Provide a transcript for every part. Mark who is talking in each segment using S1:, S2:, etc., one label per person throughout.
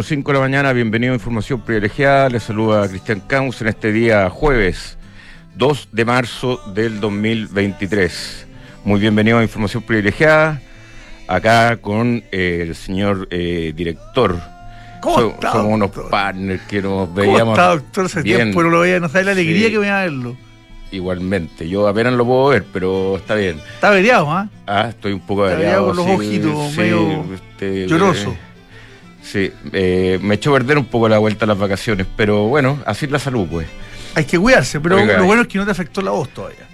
S1: Días, 9.05 de la mañana, bienvenido a Información Privilegiada. Les saluda Cristian Camus en este día jueves 2 de marzo del 2023. Muy bienvenido a Información Privilegiada, acá con eh, el señor eh, director.
S2: ¿Cómo
S1: So-
S2: está,
S1: somos unos
S2: doctor?
S1: partners que nos
S2: ¿Cómo
S1: veíamos
S2: está, doctor? Hace
S1: bien.
S2: tiempo no lo veía, no sabe la alegría
S1: Sí.
S2: que me da verlo.
S1: igualmente. Yo apenas lo puedo ver, pero está bien.
S2: Está averiado, ¿ah?
S1: Ah, estoy un poco
S2: Está
S1: averiado,
S2: con los
S1: sí,
S2: ojitos
S1: sí,
S2: medio
S1: este,
S2: lloroso.
S1: Sí, eh, me echó a perder un poco la vuelta a las vacaciones, pero bueno, así es la salud, pues.
S2: Hay que cuidarse, pero
S1: Oiga,
S2: lo
S1: eh.
S2: bueno es que no te afectó la voz todavía.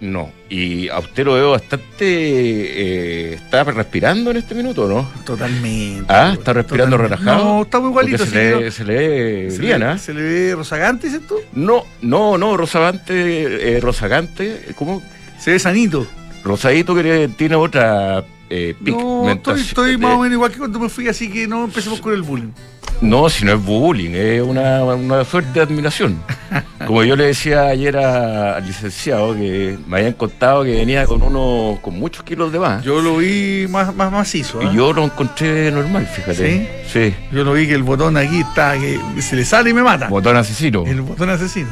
S1: No, y a usted lo veo bastante. eh, ¿Está respirando en este minuto, no?
S2: Totalmente.
S1: Ah, está respirando
S2: Totalmente.
S1: relajado.
S2: No, está muy igualito.
S1: Se,
S2: ¿no?
S1: le, se le ve
S2: se,
S1: bien, ¿ah?
S2: se le ve rozagante, ¿dices tú?
S1: No, no, no, Rosagante, eh, Rosagante, ¿cómo?
S2: Se ve sanito.
S1: Rosadito que tiene otra eh,
S2: No, estoy,
S1: de-
S2: más o menos igual que cuando me fui, así que no empecemos con el bullying.
S1: No, si no es bullying, es una, una fuerte admiración. Como yo le decía ayer a- al licenciado, que me habían contado que venía con uno con muchos kilos de más.
S2: Yo lo vi más, más macizo.
S1: y yo lo encontré normal, fíjate. Sí.
S2: Yo lo vi que el botón aquí está, que se le sale y me mata.
S1: Botón asesino.
S2: El botón asesino.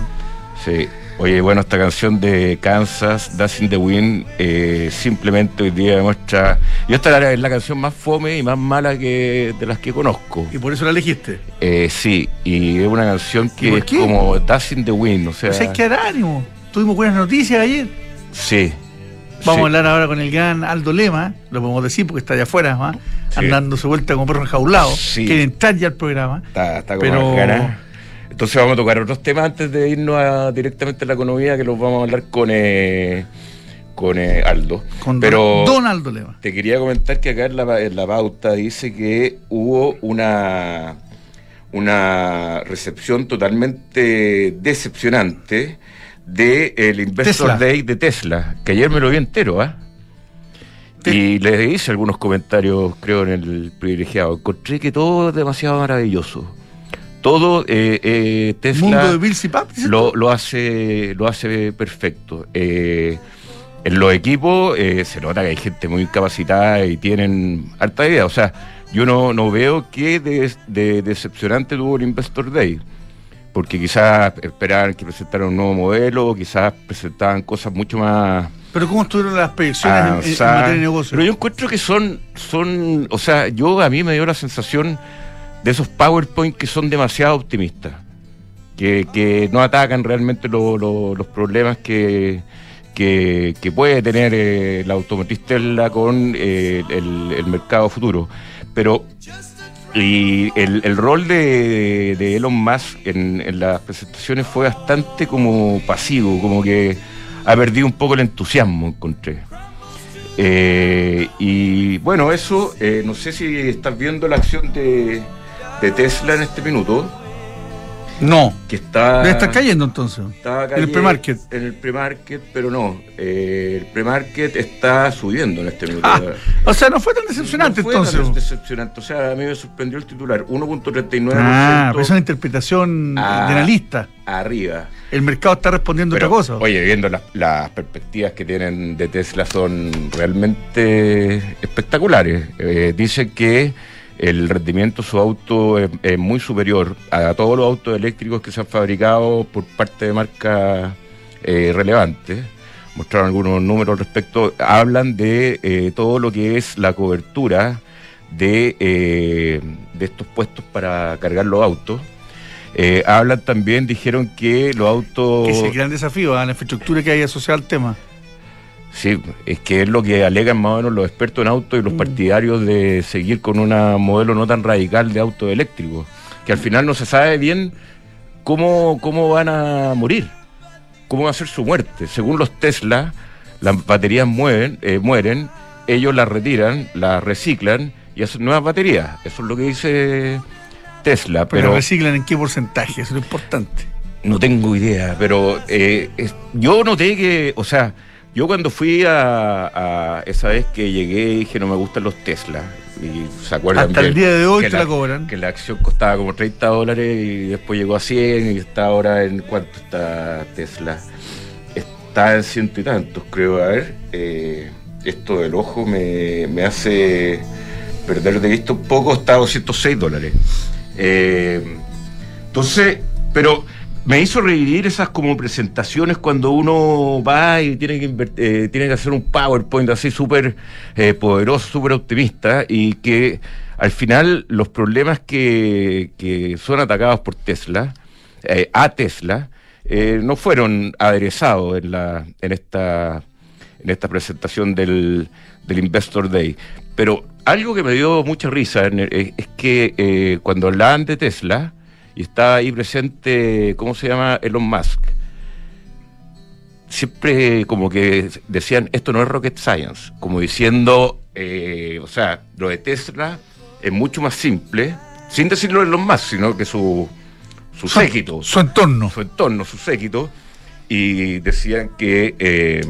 S1: Sí. Oye, bueno, esta canción de Kansas, Dancing the Wind, eh, simplemente hoy día demuestra. Yo esta es la canción más fome y más mala que de las que conozco.
S2: Y por eso la elegiste.
S1: Eh, sí, y es una canción
S2: ¿Y
S1: que es como Dancing the Wind, o sea.
S2: Pues hay que dar ánimo. Tuvimos buenas noticias ayer.
S1: Sí.
S2: Vamos
S1: sí.
S2: a hablar ahora con el gran Aldo Lema, lo podemos decir porque está allá afuera, ¿va?
S1: Sí.
S2: andando su vuelta como perro enjaulado.
S1: Sí.
S2: Quiere entrar ya al programa.
S1: Está, está con
S2: Pero-.
S1: Entonces vamos a tocar otros temas antes de irnos a- directamente a la economía, que los vamos a hablar con, eh, con eh, Aldo.
S2: Con
S1: Pero
S2: Don Aldo Lema.
S1: te quería comentar que acá en la, en la pauta dice que hubo una, una recepción totalmente decepcionante del Investor
S2: Tesla.
S1: Day de Tesla, que ayer me lo vi entero, ¿ah? Y le hice algunos comentarios, creo, en el privilegiado. Encontré que todo es demasiado maravilloso. Todo eh, eh, Tesla
S2: Mundo de Bill
S1: lo, lo hace lo hace perfecto. Eh, en los equipos eh, se nota que hay gente muy capacitada y tienen harta idea. O sea, yo no, no veo qué de, de decepcionante tuvo el Investor Day. Porque quizás esperaban que presentaran un nuevo modelo, quizás presentaban cosas mucho más
S2: Pero ¿cómo estuvieron las proyecciones
S1: Ah,
S2: en- materia de negocio?
S1: Pero yo encuentro que son, son, o sea, yo a mí me dio la sensación de esos PowerPoint que son demasiado optimistas, que, que no atacan realmente lo- lo- los problemas que, que, que puede tener eh, la automotriz Tesla con eh, el, el mercado futuro. Pero y el, el rol de, de Elon Musk en, en las presentaciones fue bastante como pasivo, como que ha perdido un poco el entusiasmo, encontré. Eh, y bueno, eso, eh, no sé si estás viendo la acción de, de Tesla en este minuto,
S2: No.
S1: que está...
S2: Debe estar cayendo entonces.
S1: está
S2: en el pre-market.
S1: En el pre-market, pero no. eh, el pre-market está subiendo en este minuto.
S2: Ah, o sea, no fue tan decepcionante
S1: No fue tan
S2: entonces.
S1: decepcionante. O sea, a mí me sorprendió el titular. 1.39%
S2: Ah, pero es una interpretación
S1: Ah.
S2: de analista.
S1: arriba.
S2: El mercado está respondiendo
S1: Pero,
S2: otra cosa.
S1: Oye, viendo las, las perspectivas que tienen de Tesla son realmente espectaculares. Eh, dicen que el rendimiento de su auto es, muy superior a todos los autos eléctricos que se han fabricado por parte de marcas eh, relevantes. Mostraron algunos números al respecto. Hablan de eh, todo lo que es la cobertura de, eh, de estos puestos para cargar los autos. Eh, hablan también, dijeron que los autos...
S2: que es el gran desafío a la infraestructura que hay asociada al tema.
S1: Sí, es que es lo que alegan más o menos los expertos en auto y los
S2: Mm.
S1: partidarios de seguir con un modelo no tan radical de auto eléctrico, que al final no se sabe bien cómo, cómo van a morir, cómo va a ser su muerte. Según los Tesla, las baterías mueven, eh, mueren, ellos las retiran, las reciclan y hacen nuevas baterías. Eso es lo que dice Tesla,
S2: Pero,
S1: pero
S2: reciclan en qué porcentaje, eso es lo importante.
S1: no tengo idea, pero eh, es- yo noté que, o sea, yo cuando fui a, a esa vez que llegué dije no me gustan los Tesla. Y se acuerdan
S2: Hasta el día de hoy te la cobran.
S1: Que la acción costaba como 30 dólares y después llegó a 100 y está ahora en cuánto está Tesla. Está en ciento y tantos, creo. A ver, eh, esto del ojo me, me hace perderlo de vista un poco, está a 206 dólares. Eh, entonces, pero me hizo revivir esas como presentaciones cuando uno va y tiene que, eh, tiene que hacer un PowerPoint así súper eh, poderoso, súper optimista y que al final los problemas que, que son atacados por Tesla, eh, a Tesla, eh, no fueron aderezados en, la, en, esta, en esta presentación del, del Investor Day. Pero algo que me dio mucha risa es que eh, cuando hablaban de Tesla, y estaba ahí presente, ¿cómo se llama? Elon Musk. Siempre como que decían, esto no es rocket science, como diciendo, eh, o sea, lo de Tesla es mucho más simple, sin decirlo Elon Musk, sino que su, su séquito,
S2: Su entorno.
S1: su entorno, su séquito, y decían que, eh,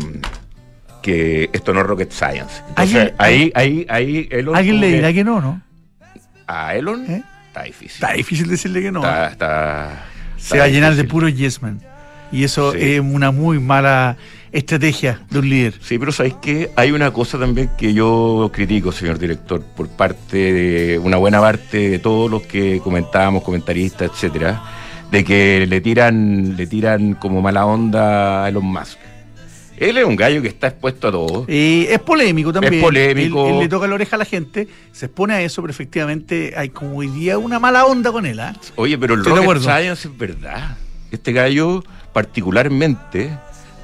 S1: que esto no es rocket science. Entonces,
S2: ¿Alguien-
S1: ahí, ahí, ahí, Elon.
S2: Alguien le
S1: que-
S2: dirá que no, ¿no?
S1: A Elon
S2: ¿Eh?
S1: Está difícil.
S2: Está difícil decirle que no.
S1: Está, está-
S2: Se va a llenar de puro yes man. Y eso
S1: Sí.
S2: es una muy mala estrategia de un líder.
S1: Sí, pero ¿sabéis que Hay una cosa también que yo critico, señor director, por parte de una buena parte de todos los que comentábamos, comentaristas, etcétera, de que le tiran, le tiran como mala onda a Elon Musk. Él es un gallo que está expuesto a todo.
S2: Eh, es polémico también.
S1: Es polémico.
S2: Él, él le toca la oreja a la gente, se expone a eso, pero efectivamente hay como hoy día una mala onda con él. ¿ah?
S1: Oye, pero el rocket science es verdad. Este gallo, particularmente,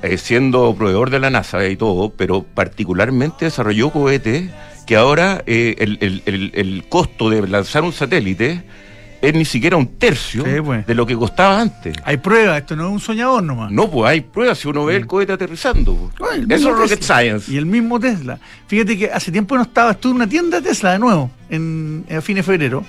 S1: eh, siendo proveedor de la NASA y todo, pero particularmente desarrolló cohetes que ahora eh, el, el- el- el costo de lanzar un satélite es ni siquiera un tercio
S2: Sí, pues.
S1: de lo que costaba antes.
S2: Hay pruebas, esto no es un soñador nomás.
S1: No, pues hay pruebas si uno ve el cohete aterrizando. pues.
S2: Ay,
S1: Eso es rocket science.
S2: Y el mismo Tesla. Fíjate que hace tiempo no estaba, estuve en una tienda Tesla de nuevo, en, a fines de febrero.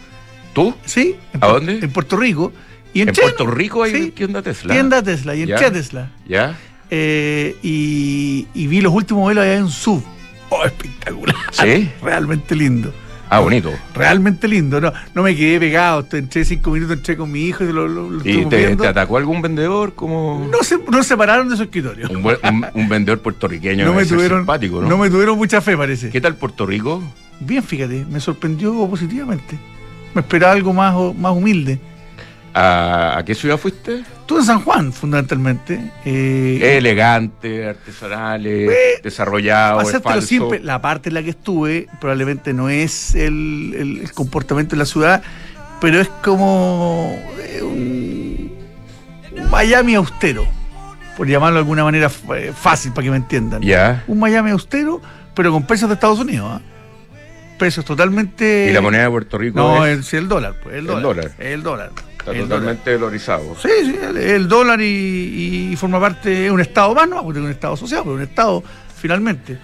S1: ¿Tú?
S2: ¿Sí? En
S1: ¿A dónde?
S2: En Puerto Rico. Y
S1: En Puerto Rico hay
S2: sí,
S1: tienda Tesla.
S2: Tienda Tesla y entré
S1: Ya.
S2: Tesla.
S1: ¿Ya?
S2: Eh, y, y vi los últimos modelos allá en sub. Oh, espectacular.
S1: ¿Sí?
S2: Realmente lindo.
S1: Ah, bonito.
S2: Realmente lindo. No, no me quedé pegado. Entré cinco minutos, entré con mi hijo y lo, lo, lo
S1: ¿Y te, atacó algún vendedor? como
S2: No se, no se pararon de su escritorio.
S1: Un, buen- un- un vendedor puertorriqueño
S2: No me, tuvieron,
S1: simpático, ¿no?
S2: no me tuvieron mucha fe, parece.
S1: ¿Qué tal Puerto Rico?
S2: Bien, fíjate, me sorprendió positivamente. Me esperaba algo más, más humilde.
S1: ¿A, qué ciudad fuiste?
S2: Tú en San Juan, fundamentalmente. Eh,
S1: Elegante, artesanales,
S2: Eh,
S1: desarrollado, es falso.
S2: simple, la parte en la que estuve probablemente no es el, el- el comportamiento de la ciudad, pero es como eh, un, Miami austero, por llamarlo de alguna manera eh, fácil para que me entiendan.
S1: Ya.
S2: Un Miami austero, pero con precios de Estados Unidos. ¿ah? Precios totalmente...
S1: ¿Y la moneda de Puerto Rico
S2: No,
S1: es-
S2: el, sí, el dólar, pues, el
S1: El
S2: dólar.
S1: dólar.
S2: El dólar.
S1: Está
S2: el
S1: totalmente dolarizado?
S2: Sí, sí, el, el dólar y, y forma parte de un Estado más, no, porque es un Estado asociado, pero un Estado finalmente.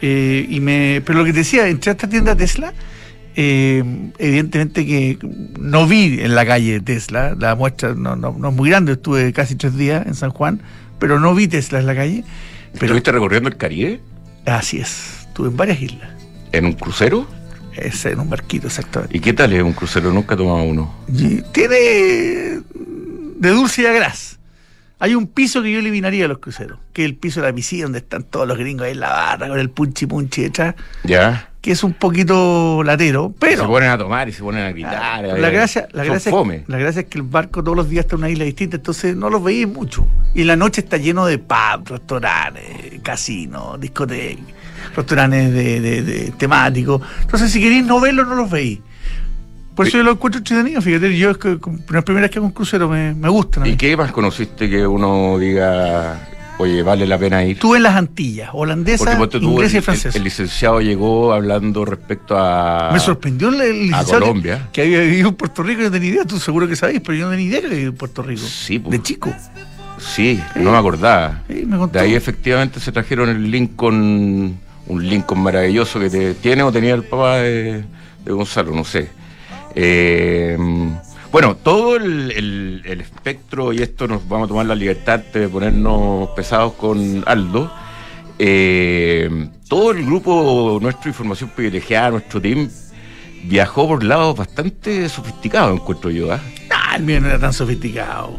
S2: Eh, y me, pero lo que te decía, entré a esta tienda Tesla, eh, evidentemente que no vi en la calle Tesla, la muestra no, no, no es muy grande, estuve casi tres días en San Juan, pero no vi Tesla en la calle. Pero
S1: ¿Estuviste recorriendo el Caribe?
S2: así es, estuve en varias islas,
S1: ¿En un crucero?
S2: Es en un barquito exactamente.
S1: ¿Y qué tal es un crucero? Nunca he tomado uno.
S2: Y tiene de dulce y a gras. Hay un piso que yo eliminaría a los cruceros, que es el piso de la piscina donde están todos los gringos ahí en la barra con el punchi punchi detrás,
S1: ¿Ya?
S2: Que es un poquito latero, pero
S1: se ponen a tomar y se ponen a gritar.
S2: Ah,
S1: a
S2: la gracia, la, gracia,
S1: fome.
S2: la gracia es que el barco todos los días está en una isla distinta, entonces no los veis mucho. Y la noche está lleno de pubs, restaurantes, casinos, discotecas, restaurantes de, de- de temáticos. Entonces, si queréis no verlos, no los veis. Por eso yo lo encuentro entretenido, fíjate, yo es que como la primera vez que hago un crucero me, me gustan. mí.
S1: ¿Y qué más conociste que uno diga, oye, vale la pena ir?
S2: Estuve en las Antillas, holandesa,
S1: Porque tú,
S2: inglesa y francesa.
S1: el- el licenciado llegó hablando respecto a.
S2: me sorprendió el, el licenciado
S1: Colombia.
S2: Que, había vivido en Puerto Rico, yo no tenía idea, tú seguro que sabéis, pero yo no tenía idea que había vivido en Puerto Rico.
S1: Sí, pues.
S2: De chico.
S1: Sí, no me acordaba.
S2: Sí, me contó.
S1: De ahí efectivamente se trajeron el Lincoln, un Lincoln maravilloso que te- tiene o tenía el papá de, de Gonzalo, no sé. Eh, bueno, todo el, el- el espectro, y esto nos vamos a tomar la libertad de ponernos pesados con Aldo. eh, todo el grupo, nuestra información privilegiada, nuestro team, viajó por lados bastante sofisticados, encuentro yo. ¿ah?
S2: Ah, el mío no era tan sofisticado.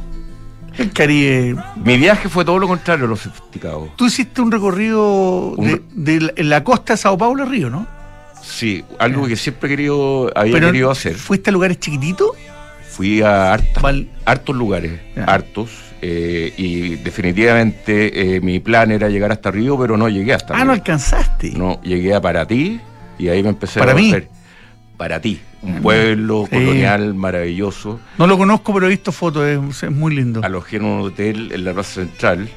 S2: El Caribe.
S1: Mi viaje fue todo lo contrario a lo sofisticado.
S2: Tú hiciste un recorrido
S1: Un
S2: de, de la, costa de Sao Paulo a Río, ¿no?
S1: Sí, algo que siempre he querido, había querido hacer.
S2: ¿Fuiste a lugares chiquititos?
S1: Fui a hartos lugares, hartos. Eh, y definitivamente eh, mi plan era llegar hasta Río, pero no llegué hasta
S2: Ah, no alcanzaste.
S1: No, llegué a Paraty y ahí me empecé
S2: ¿Para a mí?
S1: Para ti, un pueblo colonial maravilloso.
S2: No lo conozco, pero he visto fotos, es, muy lindo.
S1: Alojé en un hotel en la Plaza Central,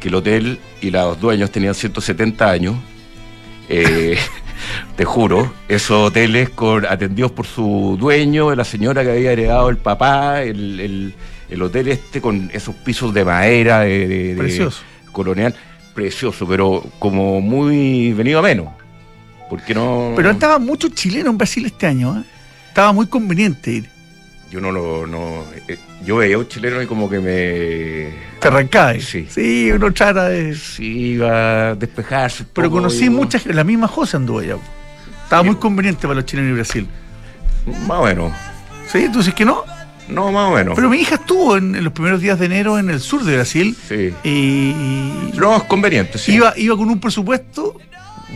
S1: que el hotel y los dueños tenían 170 años. Eh, te juro, esos hoteles con, atendidos por su dueño, la señora que había heredado el papá, el, hotel este con esos pisos de madera, de,
S2: precioso.
S1: colonial, precioso, pero como muy venido a menos. Porque no.
S2: Pero estaba mucho chileno en Brasil este año, ¿eh? Estaba muy conveniente ir.
S1: Yo no lo. No, eh, yo veía a un chileno y como que me.
S2: Te arrancaba.
S1: Sí.
S2: Sí, uno trata de.
S1: Sí, iba a despejarse.
S2: Pero conocí muchas. La misma José anduvo allá. Estaba muy conveniente para los chilenos y Brasil.
S1: Más o menos.
S2: ¿Sí? ¿Tú dices que no?
S1: No, más o menos.
S2: Pero mi hija estuvo en, los primeros días de enero en el sur de Brasil.
S1: Sí.
S2: Y.
S1: No, es conveniente, sí.
S2: Iba, iba con un presupuesto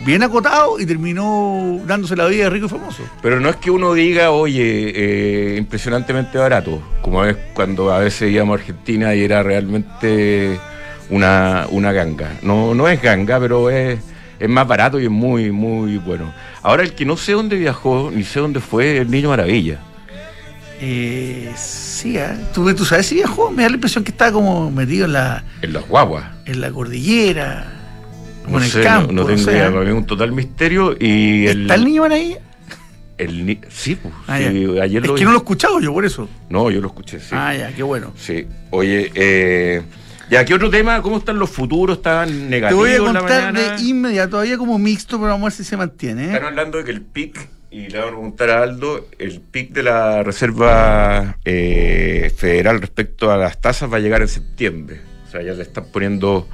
S2: bien acotado y terminó dándose la vida de rico y famoso.
S1: Pero no es que uno diga, oye, eh, impresionantemente barato, como es cuando a veces íbamos a Argentina y era realmente una, una ganga. No, no es ganga, pero es, es más barato y es muy, muy bueno. Ahora el que no sé dónde viajó, ni sé dónde fue, el Niño Maravilla.
S2: Eh, sí, ¿eh? ¿Tú, ¿Tú sabes si viajó? Me da la impresión que estaba como metido en la...
S1: En las guaguas.
S2: En la cordillera
S1: no sé, campo, no, tengo idea, para mí es un total misterio. Y
S2: ¿Está el, niño ahí?
S1: El sí, pues. Ah, ayer
S2: es que no lo he escuchado yo por eso.
S1: No, yo lo escuché, sí.
S2: Ah, ya, qué bueno.
S1: Sí. Oye, eh, ya, ¿qué otro tema? ¿Cómo están los futuros? ¿Están negativos?
S2: Te voy a contar de inmediato, todavía como mixto, pero vamos a ver si se mantiene. ¿eh?
S1: Están hablando de que el PIC, y le voy a preguntar a Aldo, el PIC de la Reserva eh, Federal respecto a las tasas va a llegar en septiembre. O sea, ya le están poniendo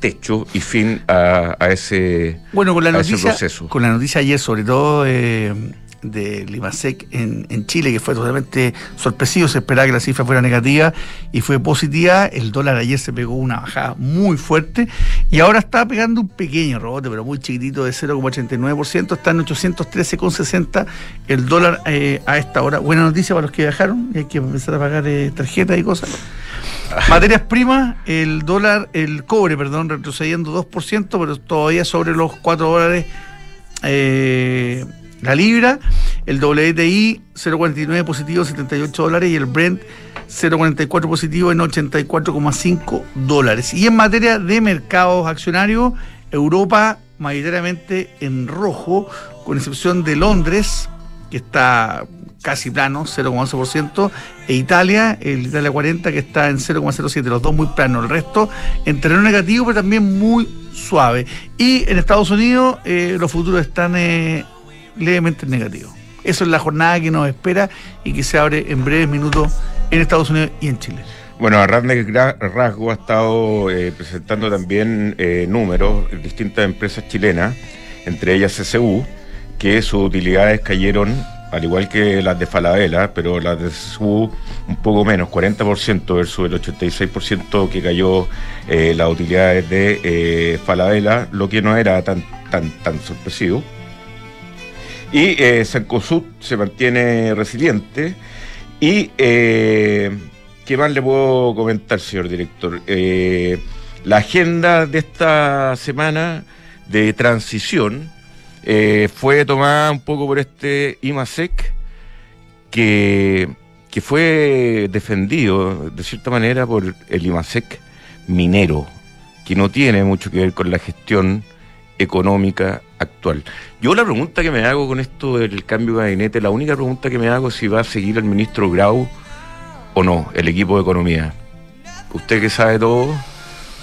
S1: techo, y fin a, ese,
S2: bueno, con la noticia,
S1: proceso.
S2: Con la noticia ayer, sobre todo eh, de Limasec en, en, Chile, que fue totalmente sorpresivo, se esperaba que la cifra fuera negativa y fue positiva. El dólar ayer se pegó una bajada muy fuerte y ahora está pegando un pequeño rebote, pero muy chiquitito, de 0,89%. Está en 813,60 el dólar eh, a esta hora. Buena noticia para los que viajaron y hay que empezar a pagar eh, tarjetas y cosas. Materias primas, el dólar, el cobre, perdón, retrocediendo 2%, pero todavía sobre los 4 dólares eh, la libra. El WTI 0,49 positivo, 78 dólares. Y el Brent 0,44 positivo en 84,5 dólares. Y en materia de mercados accionarios, Europa mayoritariamente en rojo, con excepción de Londres, que está casi plano, 0,11%, e Italia, el Italia 40, que está en 0,07%, los dos muy planos, el resto en terreno negativo, pero también muy suave. Y en Estados Unidos eh, los futuros están eh, levemente negativos. Eso es la jornada que nos espera y que se abre en breves minutos en Estados Unidos y en Chile.
S1: Bueno, a Rasgo ha estado eh, presentando también números en distintas empresas chilenas, entre ellas CCU, que sus utilidades cayeron al igual que las de Falabella, pero las de SU un poco menos, 40% versus el 86% que cayó eh, las utilidades de eh, Falabella, lo que no era tan, tan, tan sorpresivo. Y eh, Sancosud se mantiene resiliente. ¿Y eh, qué más le puedo comentar, señor director? la agenda de esta semana de transición eh, fue tomada un poco por este IMASEC, que, que fue defendido de cierta manera por el IMASEC minero, que no tiene mucho que ver con la gestión económica actual. Yo la pregunta que me hago con esto del cambio de gabinete, la única pregunta que me hago es si va a seguir el ministro Grau o no, el equipo de economía. Usted que sabe todo,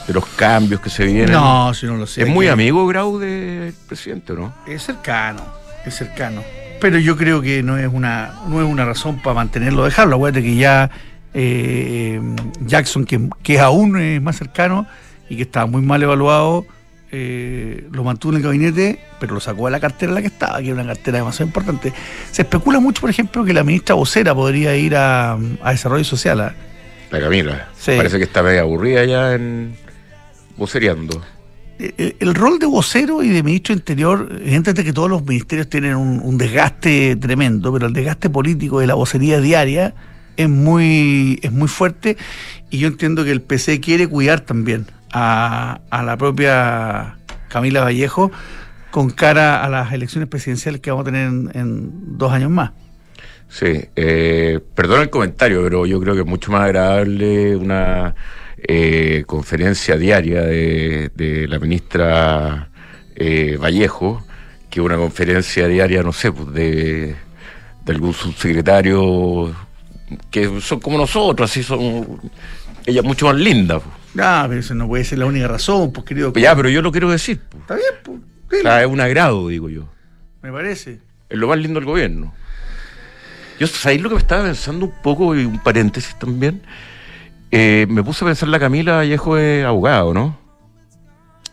S1: de los cambios que se vienen.
S2: No, si no lo sé.
S1: ¿Es muy amigo Grau del presidente, no?
S2: Es cercano, es cercano. Pero yo creo que no es una, no es una razón para mantenerlo, dejarlo. Acuérdate que ya eh, Jackson, que, que aún es más cercano y que estaba muy mal evaluado, eh, lo mantuvo en el gabinete, pero lo sacó de la cartera en la que estaba, que era una cartera demasiado importante. Se especula mucho, por ejemplo, que la ministra vocera podría ir a, a Desarrollo Social.
S1: La Camila. Parece que está medio aburrida ya en vocereando.
S2: el, el rol de vocero y de ministro Interior, evidentemente que todos los ministerios tienen un, un desgaste tremendo, pero el desgaste político de la vocería diaria es muy, es muy fuerte y yo entiendo que el PC quiere cuidar también a, a la propia Camila Vallejo con cara a las elecciones presidenciales que vamos a tener en, en dos años más.
S1: Sí, eh, perdón el comentario, pero yo creo que es mucho más agradable una eh, conferencia diaria de, de la ministra eh, Vallejo que una conferencia diaria, no sé, pues de, de algún subsecretario que son como nosotros, así son. Ella es mucho más linda. pues.
S2: Ah, pero eso no puede ser la única razón, pues querido.
S1: Ya, pero yo lo quiero decir. pues.
S2: Está bien, pues.
S1: O
S2: dile,
S1: sea, es un agrado, digo yo.
S2: me parece.
S1: Es lo más lindo del gobierno. Yo, ¿sabéis lo que me estaba pensando un poco? Y un paréntesis también. Eh, me puse a pensar la Camila Vallejo es abogado, ¿no?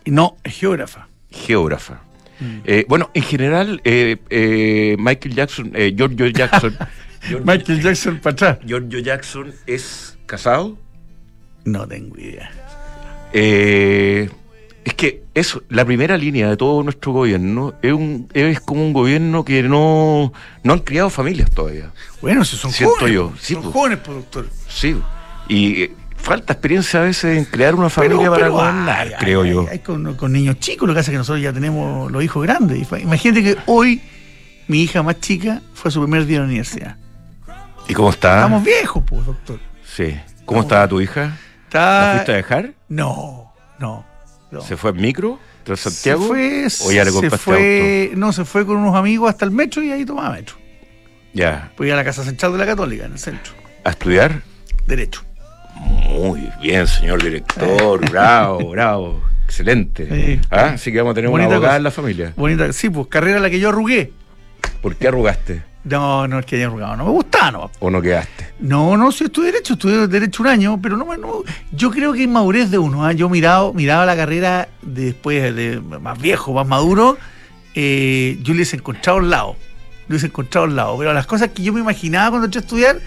S2: No, es geógrafa.
S1: Geógrafa. Eh, bueno, en general, eh, Michael Jackson, Giorgio Jackson,
S2: Michael Jackson para atrás.
S1: Giorgio Jackson es casado.
S2: No tengo idea.
S1: Eh, es que eso, la primera línea de todo nuestro gobierno es, un, es como un gobierno que no, no han criado familias todavía.
S2: Bueno, si son
S1: Siento
S2: jóvenes.
S1: yo, sí,
S2: son
S1: pues.
S2: jóvenes, productor.
S1: Sí. Y eh, falta experiencia a veces en crear una familia para gobernar, creo yo.
S2: con, con niños chicos, lo que hace es que nosotros ya tenemos los hijos grandes. Imagínate que hoy mi hija más chica fue a su primer día de la universidad.
S1: ¿Y cómo está?
S2: Estamos viejos, pues, doctor.
S1: Sí. ¿Cómo está tu hija? ¿La
S2: Está...
S1: fuiste a dejar?
S2: No, no. no.
S1: ¿Se fue en micro? ¿Tras Santiago?
S2: Se fue,
S1: ¿O ya le
S2: se fue, no, se fue con unos amigos hasta el metro y ahí tomaba metro.
S1: Ya.
S2: Fui a la Casa Central de la Católica, en el centro.
S1: ¿A estudiar?
S2: Derecho.
S1: Muy bien, señor director. bravo, bravo. Excelente.
S2: Sí.
S1: Ah, Así que vamos a tener una
S2: Bonita
S1: abogada
S2: cosa.
S1: en la familia.
S2: Bonita, sí, pues carrera la que yo arrugué.
S1: ¿Por qué arrugaste?
S2: No, no es que haya arrugado, no me gustaba, no.
S1: ¿O no quedaste?
S2: No, no, sí estudié Derecho, estudié Derecho un año, pero no, me- no yo creo que es madurez de uno. ¿ah? Yo mirado, miraba la carrera de- después de más viejo, más maduro, eh, yo le hubiese encontrado al lado. Le hubiese encontrado al lado. Pero las cosas que yo me imaginaba cuando entré a estudiar,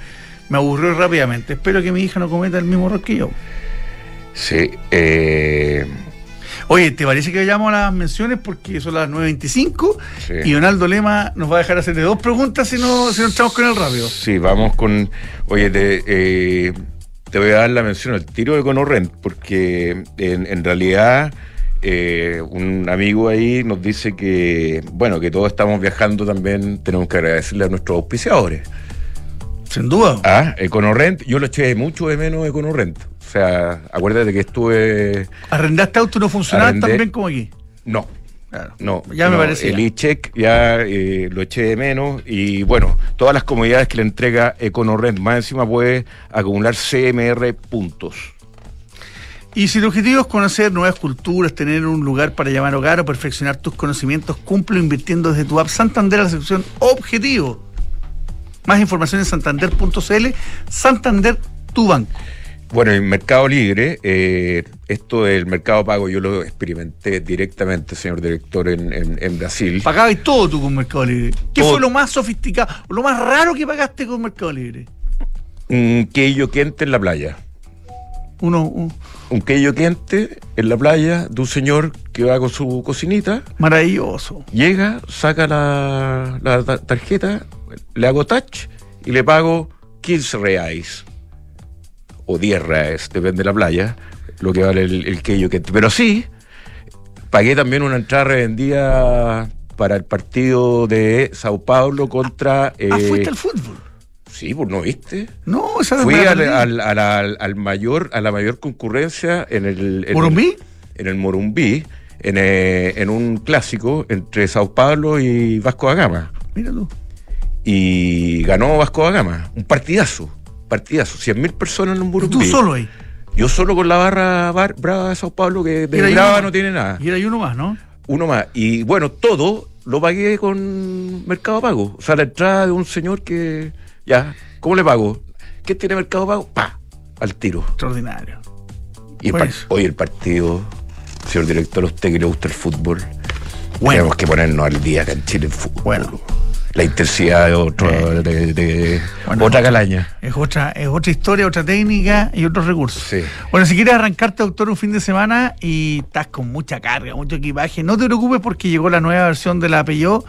S2: me aburrió rápidamente. Espero que mi hija no cometa el mismo error que yo.
S1: Sí. Eh,
S2: Oye, ¿te parece que vayamos a las menciones? Porque son las 9.25
S1: Sí.
S2: y Donaldo Lema nos va a dejar hacerle dos preguntas si no, si no entramos con él rápido.
S1: Sí, vamos con. Oye, te, eh, te voy a dar la mención al tiro de Conorrent, porque en, en realidad eh, un amigo ahí nos dice que, bueno, que todos estamos viajando también, tenemos que agradecerle a nuestros auspiciadores.
S2: Sin duda.
S1: Ah, Econorrent, yo lo eché mucho de menos Econorrent. O sea, acuérdate que estuve.
S2: ¿Arrendaste auto y no funcionaba
S1: Arrendé-
S2: tan bien como aquí?
S1: No,
S2: Claro.
S1: No,
S2: Ya me
S1: no,
S2: parecía.
S1: El e-check ya eh, lo eché de menos y bueno, todas las comodidades que le entrega EconoRent, más encima puede acumular CMR puntos.
S2: Y si tu objetivo es conocer nuevas culturas, tener un lugar para llamar hogar o perfeccionar tus conocimientos, cumple invirtiendo desde tu app Santander a la sección Objetivo. Más información en santander.cl. Santander, tu banco.
S1: Bueno, en Mercado Libre, eh, esto del mercado pago yo lo experimenté directamente, señor director, en, en- en Brasil.
S2: Pagabas todo tú con Mercado Libre. ¿Qué
S1: Todo.
S2: fue lo más sofisticado, lo más raro que pagaste con Mercado Libre?
S1: Un queillo quente en la playa.
S2: Uno, un-
S1: Un queillo quente en la playa de un señor que va con su cocinita,
S2: maravilloso.
S1: llega, saca la, la ta- tarjeta, le hago touch y le pago 15 reais. O 10 reais, depende de la playa, lo que vale el, el queillo quente. Pero sí, pagué también una entrada revendida para el partido de Sao Paulo contra...
S2: ah,
S1: eh,
S2: fuiste al fútbol.
S1: Sí, pues no viste.
S2: No, esa
S1: Fui al, al- al- al mayor, a la mayor concurrencia en el... en
S2: ¿Morumbí?
S1: el- en el Morumbí, en, eh, en un clásico entre Sao Paulo y Vasco da Gama.
S2: Mira tú.
S1: Y ganó Vasco da Gama. Un partidazo. Partidazo. 100.000 personas en un
S2: Y
S1: Morumbí.
S2: tú solo ahí.
S1: Yo solo con la barra bar- brava de Sao Paulo, que de brava no tiene nada.
S2: Y era ahí uno más, ¿no?
S1: Uno más. Y bueno, todo lo pagué con Mercado Pago. O sea, la entrada de un señor que. Ya, ¿cómo le pago? ¿Qué tiene Mercado Pago? Pa, al tiro.
S2: Extraordinario.
S1: Y el
S2: Pues.
S1: hoy el partido, señor director, a usted que le gusta el fútbol,
S2: Bueno.
S1: tenemos que ponernos al día acá en Chile en fútbol.
S2: Bueno.
S1: La intensidad de, otro,
S2: Eh.
S1: de, de
S2: Bueno,
S1: otra calaña.
S2: Es otra, es otra historia, otra técnica y otros recursos.
S1: Sí.
S2: Bueno, si quieres arrancarte, doctor, un fin de semana y estás con mucha carga, mucho equipaje, no te preocupes porque llegó la nueva versión de la Peugeot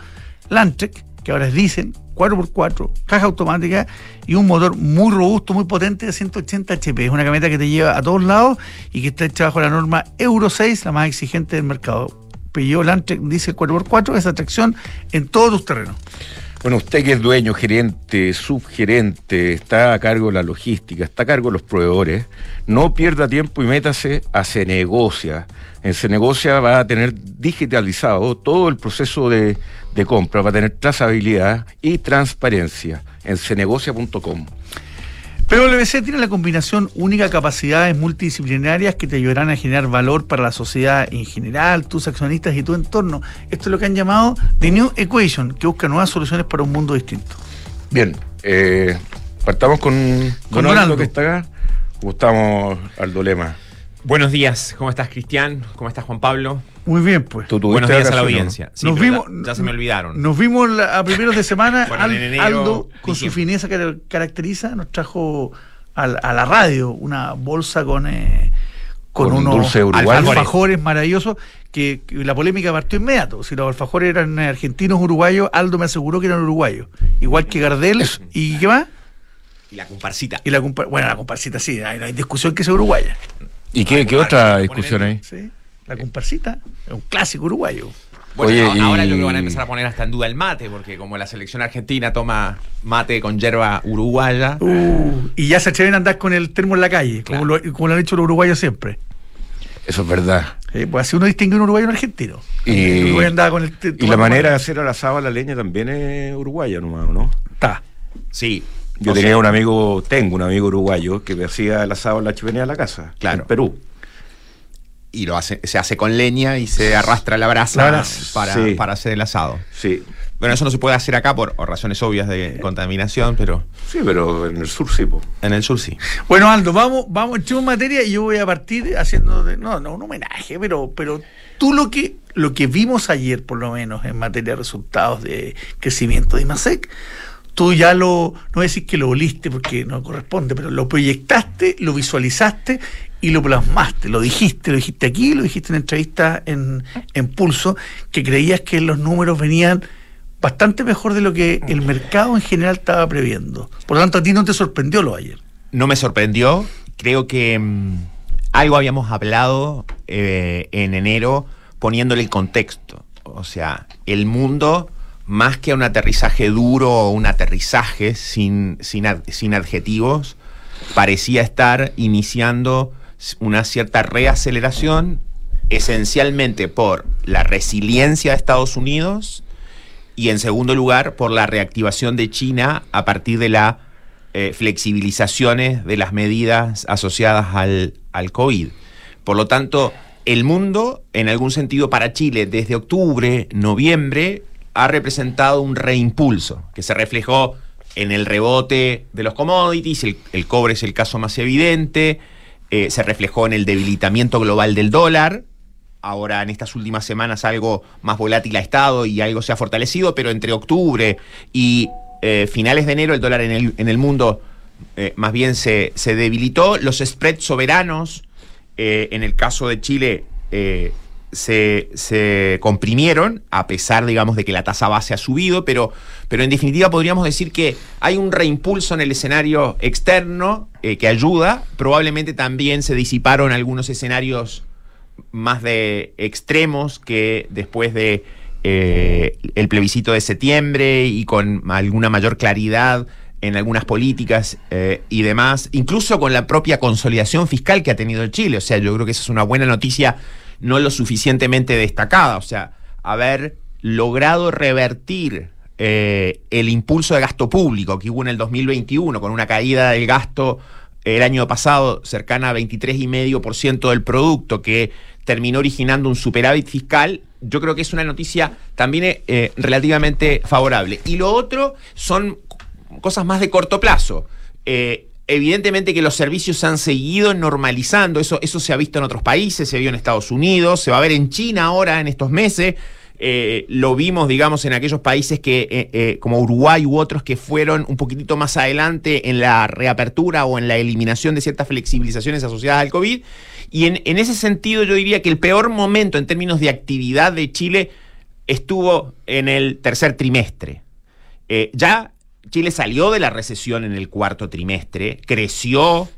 S2: Landtrek, que ahora es Diesel, 4x4, caja automática y un motor muy robusto, muy potente de 180 HP. Es una camioneta que te lleva a todos lados y que está hecha bajo la norma Euro 6, la más exigente del mercado. Peugeot Landtrek Diesel 4x4, esa tracción en todos tus terrenos.
S1: Bueno, usted que es dueño, gerente, subgerente, está a cargo de la logística, está a cargo de los proveedores, no pierda tiempo y métase a Cenegocia. En Cenegocia va a tener digitalizado todo el proceso de, de compra, va a tener trazabilidad y transparencia en cenegocia.com.
S2: PwC tiene la combinación única de capacidades multidisciplinarias que te ayudarán a generar valor para la sociedad en general, tus accionistas y tu entorno. Esto es lo que han llamado The New Equation, que busca nuevas soluciones para un mundo distinto.
S1: Bien, eh, partamos con,
S2: Con
S1: con
S2: Donaldo.
S1: Que está acá. ¿Cómo estamos, Aldo Lema?
S3: Buenos días, ¿cómo estás Cristian? ¿Cómo estás Juan Pablo?
S2: Muy bien, pues.
S1: ¿Tú
S3: Buenos días a la audiencia. Sí,
S2: Nos vimos-
S3: ya, ya se me olvidaron.
S2: Nos vimos la- a primeros de semana.
S3: Bueno,
S2: Al-
S3: enero,
S2: Aldo, con su fineza que le caracteriza, nos trajo al- a, la radio una bolsa con, eh, con,
S1: Con
S2: unos
S1: dulce uruguayo.
S2: alfajores maravillosos. Que, que la polémica partió inmediato. Si los alfajores eran eh, argentinos, uruguayos, Aldo me aseguró que eran uruguayos. Igual que Gardel. ¿Y qué más?
S3: Y la comparsita.
S2: Y la compa- bueno, la comparsita sí, hay, hay discusión que sea uruguaya.
S1: ¿Y qué, qué otra discusión hay?
S2: ¿sí? La comparsita es un clásico uruguayo.
S3: Bueno,
S1: Oye,
S3: a-
S1: y-
S3: ahora yo creo que van a empezar a poner hasta en duda el mate, porque como la selección argentina toma mate con hierba uruguaya,
S2: Uh, y ya se atreven a andar con el termo en la calle, como, lo, como lo han hecho los uruguayos siempre.
S1: Eso es verdad.
S2: Pues así uno distingue un uruguayo y un argentino.
S1: Y-
S2: con el
S1: Y la manera de hacer al asado a la leña también es uruguaya nomás, ¿o ¿no?
S2: Está.
S3: sí.
S1: Yo
S3: O
S1: tenía
S3: sea,
S1: un amigo, tengo un amigo uruguayo que me hacía el asado en la chimenea de la casa,
S3: Claro.
S1: en Perú.
S3: Y lo hace, se hace con leña y se arrastra la brasa,
S2: La brasa,
S3: para,
S1: sí.
S3: para hacer el asado.
S1: Sí,
S3: Bueno, eso no se puede hacer acá por, razones obvias de contaminación, pero
S1: sí, pero en el sur sí, po.
S3: en el sur sí.
S2: Bueno, Aldo, vamos, vamos, entremos en materia y yo voy a partir haciendo, de- no, no un homenaje, pero, pero tú lo que, lo que vimos ayer, por lo menos, en materia de resultados de crecimiento de IMASEC, tú ya lo, no voy a decir que lo oliste porque no corresponde, pero lo proyectaste, lo visualizaste y lo plasmaste, lo dijiste, lo dijiste aquí, lo dijiste en entrevista en, en Pulso, que creías que los números venían bastante mejor de lo que el mercado en general estaba previendo. Por lo tanto, a ti no te sorprendió lo ayer.
S3: no me sorprendió. Creo que mm, algo habíamos hablado eh, en enero poniéndole el contexto. O sea, el mundo, más que un aterrizaje duro o un aterrizaje sin, sin, sin adjetivos, parecía estar iniciando una cierta reaceleración, esencialmente por la resiliencia de Estados Unidos y en segundo lugar por la reactivación de China a partir de la eh, flexibilizaciones de las medidas asociadas al, al COVID. Por lo tanto, el mundo, en algún sentido para Chile, desde octubre, noviembre, ha representado un reimpulso que se reflejó en el rebote de los commodities, el, cobre es el caso más evidente, eh, se reflejó en el debilitamiento global del dólar, ahora en estas últimas semanas algo más volátil ha estado y algo se ha fortalecido, pero entre octubre y eh, finales de enero el dólar en el, en el mundo eh, más bien se, se debilitó. Los spreads soberanos, en el caso de Chile, se, se comprimieron, a pesar, digamos, de que la tasa base ha subido, pero, pero en definitiva podríamos decir que hay un reimpulso en el escenario externo eh, que ayuda. Probablemente también se disiparon algunos escenarios más de extremos que después de eh, el plebiscito de septiembre y con alguna mayor claridad en algunas políticas eh, y demás, incluso con la propia consolidación fiscal que ha tenido Chile. O sea, yo creo que esa es una buena noticia, no lo suficientemente destacada. O sea, haber logrado revertir eh, el impulso de gasto público que hubo en el 2021 con una caída del gasto el año pasado cercana a 23,5% del producto que terminó originando un superávit fiscal, yo creo que es una noticia también eh, relativamente favorable. Y lo otro son cosas más de corto plazo. Eh, evidentemente que los servicios se han seguido normalizando, eso, eso se ha visto en otros países, se vio en Estados Unidos, se va a ver en China ahora en estos meses. eh, lo vimos, digamos, en aquellos países que, eh, eh, como Uruguay u otros, que fueron un poquitito más adelante en la reapertura o en la eliminación de ciertas flexibilizaciones asociadas al COVID. Y en, en ese sentido yo diría que el peor momento en términos de actividad de Chile estuvo en el tercer trimestre. ya Chile salió de la recesión en el cuarto trimestre, creció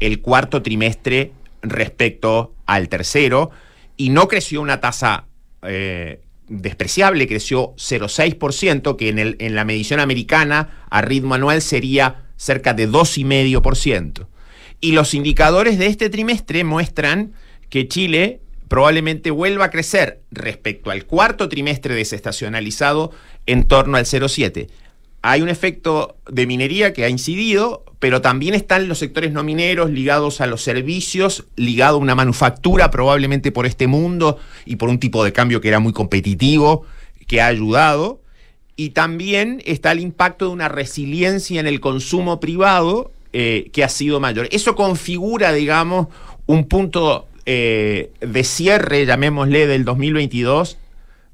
S3: el cuarto trimestre respecto al tercero y no creció una tasa eh, despreciable, creció 0,6%, que en, el, en la medición americana a ritmo anual sería cerca de 2,5%. Y los indicadores de este trimestre muestran que Chile probablemente vuelva a crecer respecto al cuarto trimestre desestacionalizado en torno al 0,7 hay un efecto de minería que ha incidido, pero también están los sectores no mineros ligados a los servicios, ligado a una manufactura probablemente por este mundo y por un tipo de cambio que era muy competitivo, que ha ayudado. Y también está el impacto de una resiliencia en el consumo privado eh, que ha sido mayor. Eso configura, digamos, un punto eh, de cierre, llamémosle, del 2022,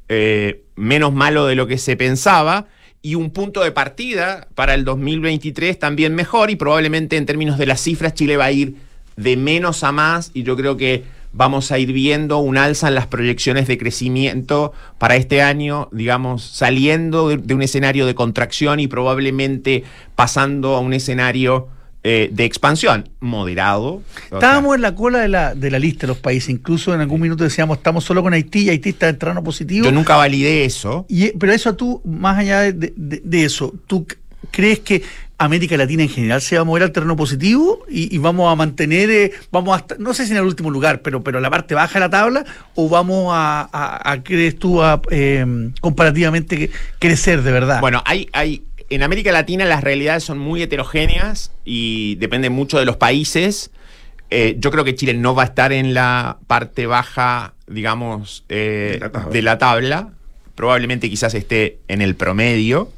S3: eh, menos malo de lo que se pensaba y un punto de partida para el 2023 también mejor y probablemente en términos de las cifras Chile va a ir de menos a más y yo creo que vamos a ir viendo un alza en las proyecciones de crecimiento para este año, digamos, saliendo de, un escenario de contracción y probablemente pasando a un escenario eh, de expansión, moderado.
S2: Estábamos en la cola de la, de la lista de los países, incluso en algún minuto decíamos, estamos solo con Haití y Haití está entrando positivo.
S3: Yo nunca validé eso.
S2: Y, pero eso tú, más allá de, eso, ¿tú crees que América Latina en general se va a mover al terreno positivo y, vamos a mantener, eh, vamos a no sé si en el último lugar, pero, pero la parte baja de la tabla, o vamos a, crees tú, a, eh, comparativamente crecer de verdad?
S3: Bueno, hay, hay en América Latina las realidades son muy heterogéneas y dependen mucho de los países. Eh, yo creo que Chile no va a estar en la parte baja, digamos, eh, de, la tabla. Probablemente quizás esté en el promedio.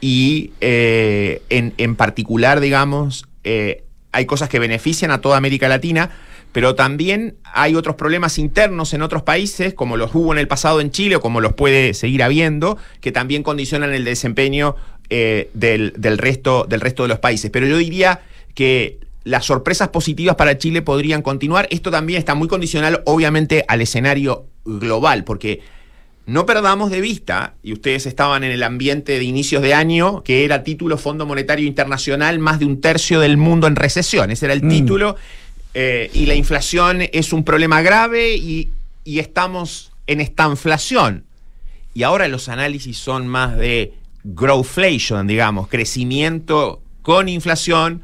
S3: Y eh, en, en, particular, digamos, hay cosas que benefician a toda América Latina pero también hay otros problemas internos en otros países, como los hubo en el pasado en Chile o como los puede seguir habiendo, que también condicionan el desempeño eh, del, resto, del resto de los países. Pero yo diría que las sorpresas positivas para Chile podrían continuar. Esto también está muy condicional, obviamente, al escenario global, porque no perdamos de vista, y ustedes estaban en el ambiente de inicios de año, que era título Fondo Monetario Internacional, más de un tercio del mundo en recesión. Ese era el mm. título. Eh, y la inflación es un problema grave y, y estamos en esta inflación. Y ahora los análisis son más de growflation, digamos, crecimiento con inflación,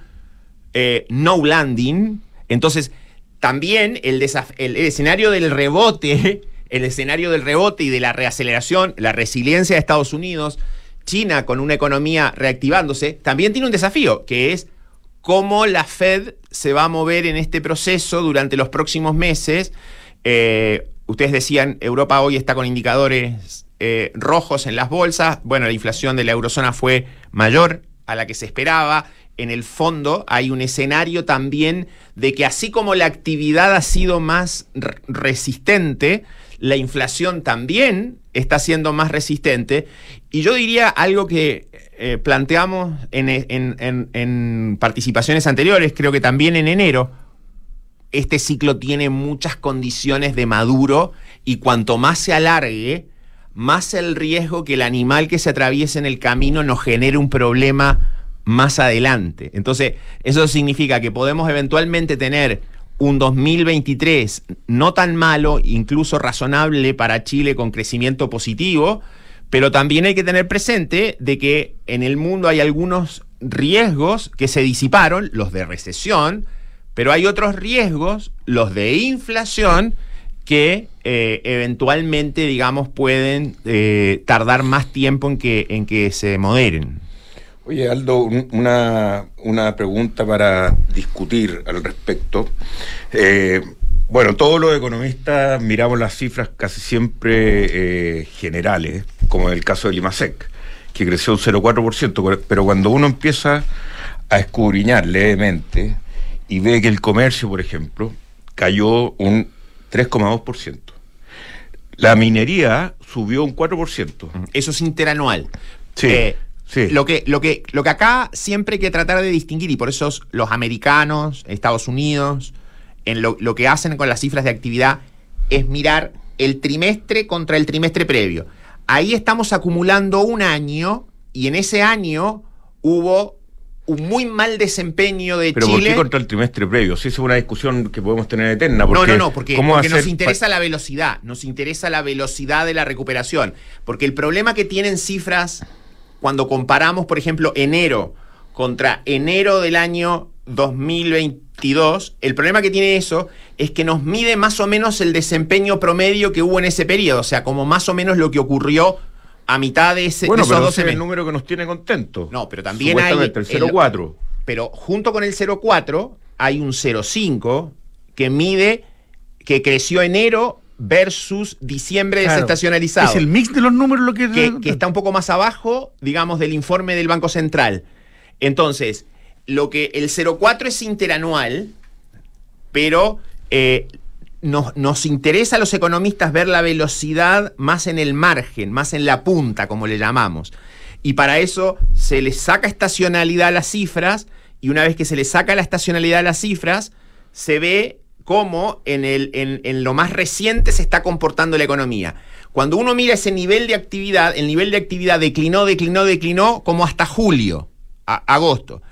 S3: eh, no landing. Entonces, también el, el, escenario del rebote, el escenario del rebote y de la reaceleración, la resiliencia de Estados Unidos, China con una economía reactivándose, también tiene un desafío, que es cómo la Fed se va a mover en este proceso durante los próximos meses. Eh, ustedes decían, Europa hoy está con indicadores eh, rojos en las bolsas. Bueno, la inflación de la eurozona fue mayor a la que se esperaba. En el fondo hay un escenario también de que así como la actividad ha sido más resistente, la inflación también está siendo más resistente. Y yo diría algo que eh, planteamos en participaciones anteriores, creo que también en enero, este ciclo tiene muchas condiciones de maduro y cuanto más se alargue, más el riesgo que el animal que se atraviese en el camino nos genere un problema más adelante. Entonces, eso significa que podemos eventualmente tener un 2023 no tan malo, incluso razonable para Chile con crecimiento positivo, pero también hay que tener presente de que en el mundo hay algunos riesgos que se disiparon, los de recesión, pero hay otros riesgos, los de inflación, que eh, eventualmente, digamos, pueden eh, tardar más tiempo en que, en que se moderen.
S1: Oye, Aldo, una, pregunta para discutir al respecto. Eh, bueno, todos los economistas miramos las cifras casi siempre generales, como en el caso del IMASEC, que creció un 0,4%, pero cuando uno empieza a escudriñar levemente y ve que el comercio, por ejemplo, cayó un 3,2%. La minería subió un 4%.
S3: Eso es interanual.
S1: Sí.
S3: Eh,
S1: Sí.
S3: Lo que, lo, que, lo que acá siempre hay que tratar de distinguir, y por eso los americanos, Estados Unidos, en lo, lo que hacen con las cifras de actividad, es mirar el trimestre contra el trimestre previo. Ahí estamos acumulando un año y en ese año hubo un muy mal desempeño de
S1: Pero ¿por
S3: Chile.
S1: qué contra el trimestre previo? Esa es una discusión que podemos tener eterna.
S3: No,
S1: Porque
S3: no, no, porque,
S1: ¿cómo
S3: porque nos interesa la velocidad, nos interesa la velocidad de la recuperación. Porque el problema que tienen cifras cuando comparamos, por ejemplo, enero contra enero del año 2022, el problema que tiene eso es que nos mide más o menos el desempeño promedio que hubo en ese periodo, o sea, como más o menos lo que ocurrió a mitad de, ese,
S1: Bueno,
S3: de esos
S1: pero
S3: 12
S1: ese es el número que nos tiene contentos.
S3: No, pero también hay
S1: el
S3: el-
S1: 0,4.
S3: Pero junto con el 0,4 hay un 0,5 que mide que creció enero versus diciembre
S2: Claro.
S3: desestacionalizado.
S2: Es el mix de los números lo que.
S3: que, que está un poco más abajo, digamos, del informe del Banco Central. Entonces, lo que el 0,4 es interanual, pero eh, nos, nos interesa a los economistas ver la velocidad más en el margen, más en la punta, como le llamamos. Y para eso se le saca estacionalidad a las cifras, y una vez que se le saca la estacionalidad a las cifras, se ve cómo en, el, en, en lo más reciente se está comportando la economía. Cuando uno mira ese nivel de actividad, el nivel de actividad declinó, declinó, declinó, como hasta julio, agosto.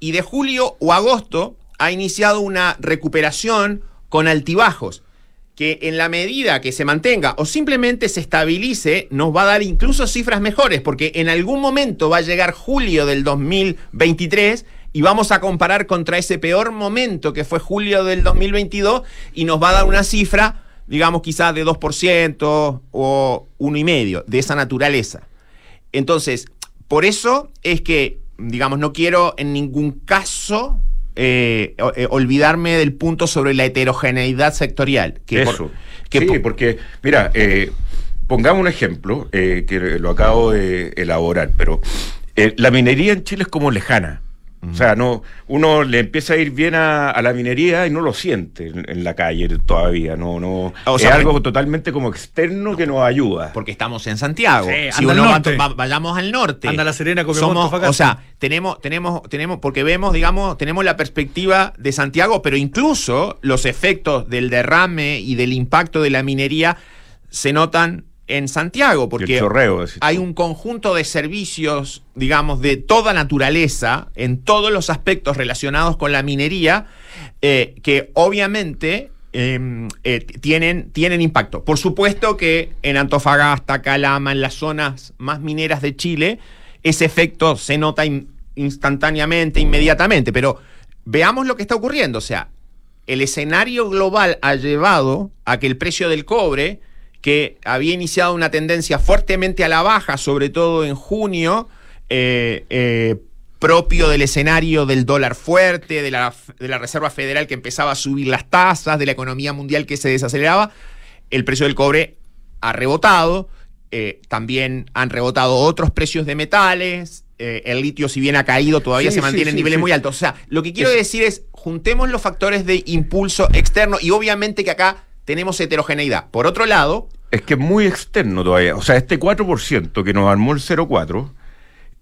S3: Y de julio o agosto ha iniciado una recuperación con altibajos, que en la medida que se mantenga o simplemente se estabilice, nos va a dar incluso cifras mejores, porque en algún momento va a llegar julio del 2023 y vamos a comparar contra ese peor momento que fue julio del 2022 y nos va a dar una cifra, digamos quizás de 2% o 1,5% de esa naturaleza. Entonces, por eso es que, digamos, no quiero en ningún caso eh, eh, olvidarme del punto sobre la heterogeneidad sectorial. Que por-
S1: Eso.
S3: que
S1: sí,
S3: por-
S1: porque, mira, eh, pongamos un ejemplo eh, que lo acabo de elaborar, pero la minería en Chile es como lejana. O sea, no, uno le empieza a ir bien a, a la minería y no lo siente en, en la calle todavía. No, no.
S3: O
S1: es
S3: sea,
S1: algo totalmente como externo que nos ayuda.
S3: porque estamos en Santiago.
S2: Sí,
S3: si
S2: al
S3: uno va-
S2: norte.
S3: va- vayamos al norte.
S2: Anda La Serena, Copiapó,
S3: somos. O sea, tenemos, tenemos, tenemos, porque vemos, digamos, tenemos la perspectiva de Santiago, pero incluso los efectos del derrame y del impacto de la minería se notan en Santiago, porque
S1: chorreo,
S3: hay un conjunto de servicios, digamos, de toda naturaleza, en todos los aspectos relacionados con la minería, eh, que obviamente eh, eh, tienen, tienen impacto. Por supuesto que en Antofagasta, Calama, en las zonas más mineras de Chile, ese efecto se nota in- instantáneamente, inmediatamente, pero veamos lo que está ocurriendo. O sea, el escenario global ha llevado a que el precio del cobre, que había iniciado una tendencia fuertemente a la baja, sobre todo en junio, eh, eh, propio del escenario del dólar fuerte, de la, de la Reserva Federal que empezaba a subir las tasas, de la economía mundial que se desaceleraba, el precio del cobre ha rebotado, eh, también han rebotado otros precios de metales, eh, el litio si bien ha caído todavía
S1: Sí,
S3: se
S1: sí,
S3: mantiene en niveles
S1: sí.
S3: muy altos. O sea, lo que quiero decir es, juntemos los factores de impulso externo y obviamente que acá tenemos heterogeneidad. Por otro lado,
S1: Es que es muy externo todavía. O sea, este 4% que nos armó el 0,4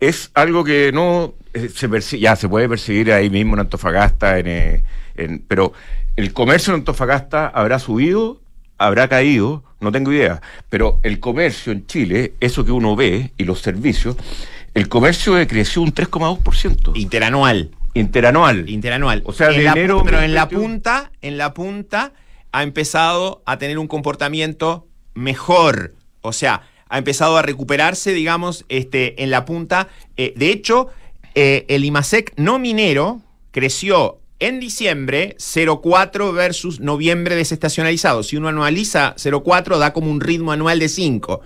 S1: es algo que no eh, se persigue, ya se puede perseguir ahí mismo en Antofagasta, en, eh, en- pero el comercio en Antofagasta habrá subido, habrá caído, no tengo idea. Pero el comercio en Chile, eso que uno ve y los servicios, el comercio creció un 3,2%
S3: interanual.
S1: interanual.
S3: Interanual.
S1: O sea,
S3: En
S1: de
S3: la-
S1: enero
S3: pero en la
S1: 2021.
S3: punta, en la punta ha empezado a tener un comportamiento mejor. O sea, ha empezado a recuperarse, digamos, este, en la punta. Eh, de hecho, eh, el IMASEC no minero creció en diciembre 0,4 versus noviembre desestacionalizado. Si uno anualiza 0,4 da como un ritmo anual de 5.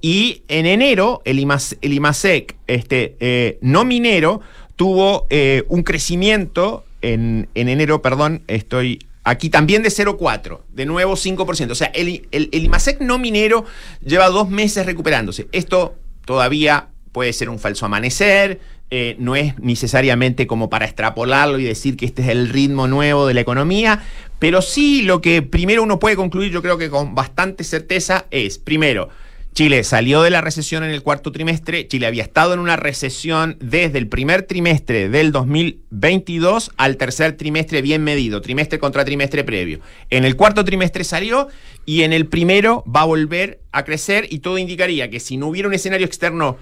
S3: Y en enero el, IMAS- el IMASEC este, eh, no minero tuvo un crecimiento en, en enero, perdón, estoy aquí también de 0,4, de nuevo 5%. O sea, el, el, IMASEC no minero lleva dos meses recuperándose. Esto todavía puede ser un falso amanecer, eh, no es necesariamente como para extrapolarlo y decir que este es el ritmo nuevo de la economía, pero sí lo que primero uno puede concluir, yo creo que con bastante certeza, es, primero, Chile salió de la recesión en el cuarto trimestre. Chile había estado en una recesión desde el primer trimestre del 2022 al tercer trimestre bien medido, trimestre contra trimestre previo. En el cuarto trimestre salió y en el primero va a volver a crecer y todo indicaría que si no hubiera un escenario externo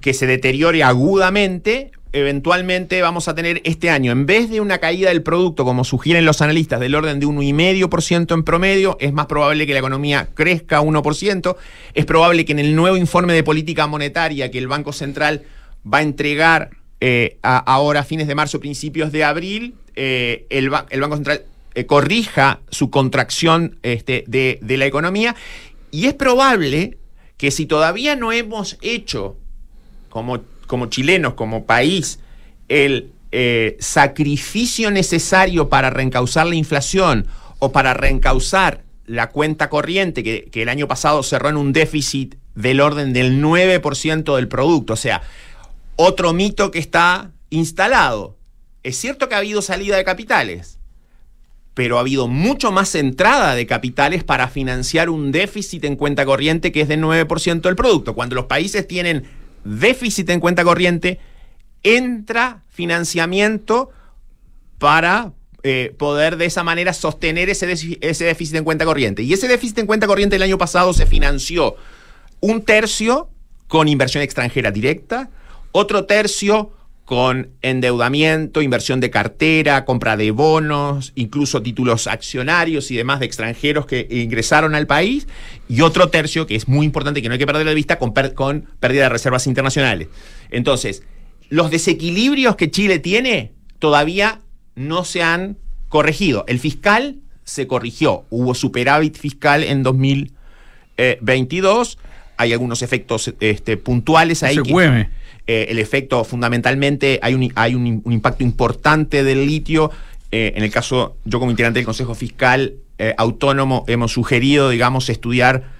S3: que se deteriore agudamente, eventualmente vamos a tener este año, en vez de una caída del producto, como sugieren los analistas, del orden de 1,5% en promedio, es más probable que la economía crezca 1%. Es probable que en el nuevo informe de política monetaria que el Banco Central va a entregar eh, ahora a fines de marzo, principios de abril, eh, el, Banco Central eh, corrija su contracción este, de, de la economía. Y es probable que si todavía no hemos hecho como como chilenos, como país, el eh, sacrificio necesario para reencauzar la inflación o para reencauzar la cuenta corriente, que, que, el año pasado cerró en un déficit del orden del 9% del producto. O sea, otro mito que está instalado. Es cierto que ha habido salida de capitales, pero ha habido mucho más entrada de capitales para financiar un déficit en cuenta corriente que es del 9% del producto. Cuando los países tienen déficit en cuenta corriente, entra financiamiento para eh, poder de esa manera sostener ese, ese déficit en cuenta corriente. Y ese déficit en cuenta corriente el año pasado se financió un tercio con inversión extranjera directa, otro tercio con endeudamiento, inversión de cartera, compra de bonos, incluso títulos accionarios y demás de extranjeros que ingresaron al país, y otro tercio, que es muy importante, que no hay que perder de vista, con, con pérdida de reservas internacionales. Entonces, los desequilibrios que Chile tiene todavía no se han corregido. El fiscal se corrigió, hubo superávit fiscal en 2022, hay algunos efectos este, puntuales ahí.
S2: Se
S3: que, eh, el efecto fundamentalmente, hay, un, hay un, impacto importante del litio. Eh, en el caso, yo como integrante del Consejo Fiscal eh, Autónomo hemos sugerido, digamos, estudiar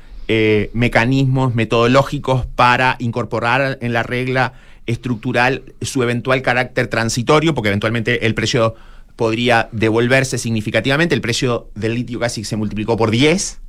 S3: mecanismos metodológicos para incorporar en la regla estructural su eventual carácter transitorio, porque eventualmente el precio podría devolverse significativamente. El precio del litio casi se multiplicó por 10.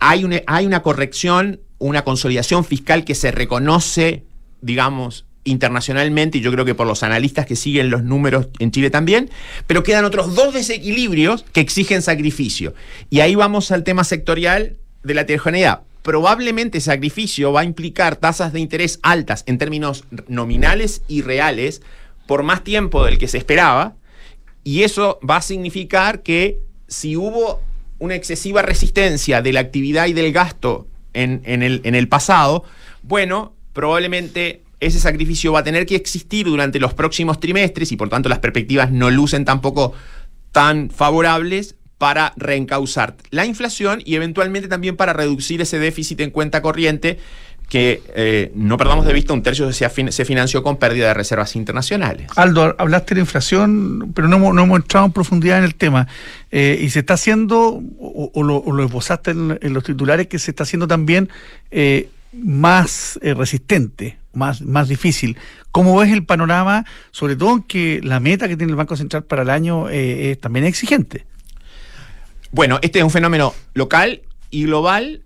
S3: hay, una, hay una corrección una consolidación fiscal que se reconoce, digamos, internacionalmente, y yo creo que por los analistas que siguen los números en Chile también, pero quedan otros dos desequilibrios que exigen sacrificio. Y ahí vamos al tema sectorial de la heterogeneidad. Probablemente sacrificio va a implicar tasas de interés altas en términos nominales y reales por más tiempo del que se esperaba, y eso va a significar que si hubo una excesiva resistencia de la actividad y del gasto en, el, el pasado, bueno, probablemente ese sacrificio va a tener que existir durante los próximos trimestres y por tanto las perspectivas no lucen tampoco tan favorables para reencauzar la inflación y eventualmente también para reducir ese déficit en cuenta corriente que eh, no perdamos de vista, un tercio se, se, financió con pérdida de reservas internacionales.
S2: Aldo, hablaste de la inflación, pero no hemos, no hemos entrado en profundidad en el tema. Eh, y se está haciendo, o, lo, o lo, esbozaste en, los titulares, que se está haciendo también eh, más resistente, más, más difícil. ¿Cómo ves el panorama, sobre todo en que la meta que tiene el Banco Central para el año es también exigente?
S3: Bueno, este es un fenómeno local y global.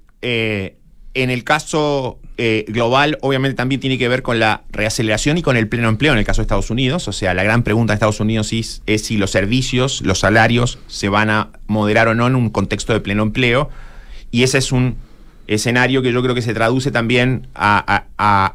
S3: En el caso eh, global, obviamente también tiene que ver con la reaceleración y con el pleno empleo en el caso de Estados Unidos. O sea, la gran pregunta de Estados Unidos es, si los servicios, los salarios se van a moderar o no en un contexto de pleno empleo. Y ese es un escenario que yo creo que se traduce también a,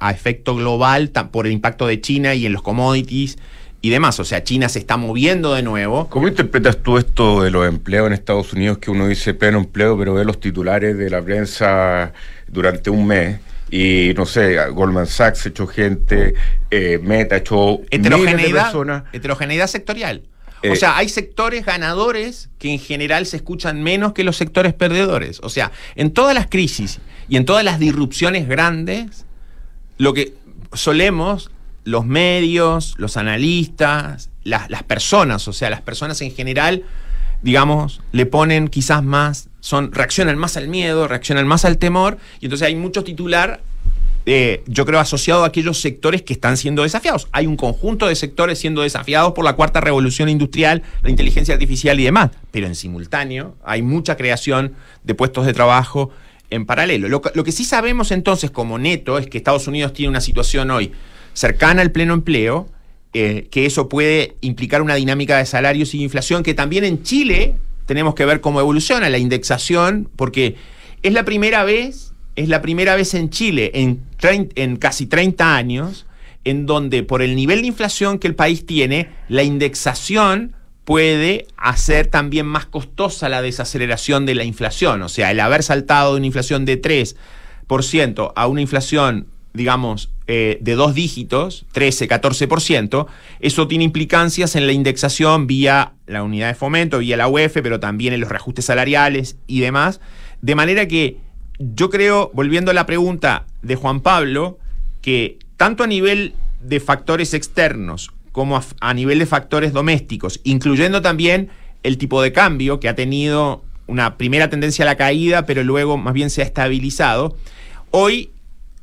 S3: efecto global por el impacto de China y en los commodities y demás. O sea, China se está moviendo de nuevo.
S1: ¿Cómo interpretas tú esto de los empleos en Estados Unidos que uno dice pleno empleo, pero ve los titulares de la prensa durante un mes. Y no sé, Goldman Sachs echó gente, eh, Meta echó
S3: heterogeneidad, personas. Heterogeneidad sectorial. o eh, sea, hay sectores ganadores que en general se escuchan menos que los sectores perdedores. O sea, en todas las crisis y en todas las disrupciones grandes, lo que solemos, los medios, los analistas, las, las personas, o sea, las personas en general, digamos, le ponen quizás más, son, reaccionan más al miedo, reaccionan más al temor, y entonces hay mucho titular, eh, yo creo, asociado a aquellos sectores que están siendo desafiados. Hay un conjunto de sectores siendo desafiados por la cuarta revolución industrial, la inteligencia artificial y demás, pero en simultáneo hay mucha creación de puestos de trabajo en paralelo. Lo, que sí sabemos entonces como neto es que Estados Unidos tiene una situación hoy cercana al pleno empleo, eh, que eso puede implicar una dinámica de salarios y inflación, que también en Chile tenemos que ver cómo evoluciona la indexación, porque es la primera vez, es la primera vez en Chile en, en casi 30 años, en donde por el nivel de inflación que el país tiene, la indexación puede hacer también más costosa la desaceleración de la inflación. O sea, el haber saltado de una inflación de 3% a una inflación, digamos, eh, de dos dígitos, 13, 14%, eso tiene implicancias en la indexación vía la unidad de fomento, vía la UEF, pero también en los reajustes salariales y demás. De manera que yo creo, volviendo a la pregunta de Juan Pablo, que tanto a nivel de factores externos como a, nivel de factores domésticos, incluyendo también el tipo de cambio que ha tenido una primera tendencia a la caída, pero luego más bien se ha estabilizado. Hoy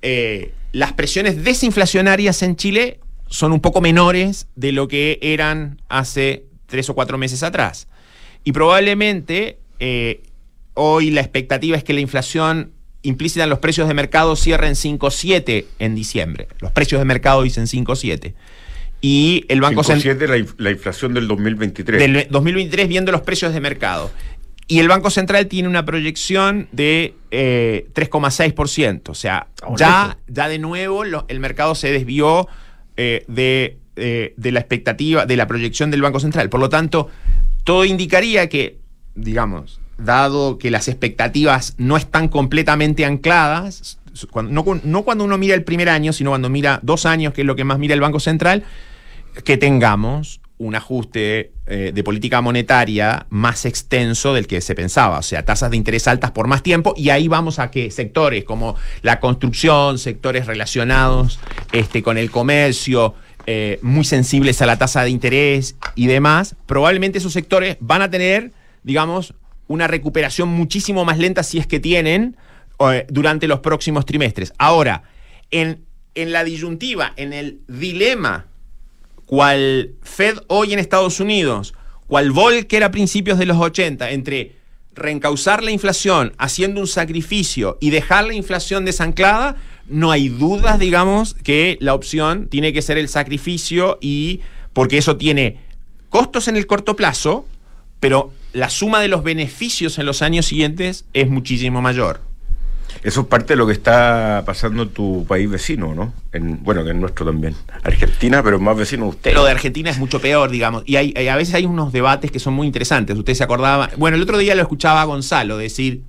S3: eh, las presiones desinflacionarias en Chile son un poco menores de lo que eran hace tres o cuatro meses atrás. Y probablemente eh, hoy la expectativa es que la inflación implícita en los precios de mercado cierre en 5,7 en diciembre. Los precios de mercado dicen 5,7 y el Banco
S1: Central... La, la inflación del 2023.
S3: Del 2023 viendo los precios de mercado. Y el Banco Central tiene una proyección de 3,6%. Eh, o sea, ya, ya de nuevo el mercado se desvió eh, de, eh, de la expectativa, de la proyección del Banco Central. Por lo tanto, todo indicaría que, digamos, dado que las expectativas no están completamente ancladas, no, no, cuando uno mira el primer año, sino cuando mira dos años, que es lo que más mira el Banco Central, que tengamos un ajuste eh, de política monetaria más extenso del que se pensaba, o sea, tasas de interés altas por más tiempo, y ahí vamos a que sectores como la construcción, sectores relacionados este, con el comercio, eh, muy sensibles a la tasa de interés y demás, probablemente esos sectores van a tener, digamos, una recuperación muchísimo más lenta si es que tienen eh, durante los próximos trimestres. Ahora, en, en la disyuntiva, en el dilema cual Fed hoy en Estados Unidos, cual Volcker a principios de los 80, entre reencauzar la inflación haciendo un sacrificio y dejar la inflación desanclada, no hay dudas, digamos, que la opción tiene que ser el sacrificio y porque eso tiene costos en el corto plazo, pero la suma de los beneficios en los años siguientes es muchísimo mayor.
S1: Eso es parte de lo que está pasando en tu país vecino, ¿no? En, bueno, que en nuestro también. Argentina, pero más vecino de usted.
S3: Lo de Argentina es mucho peor, digamos. Y hay, a veces hay unos debates que son muy interesantes. Usted se acordaba. Bueno, el otro día lo escuchaba a Gonzalo decir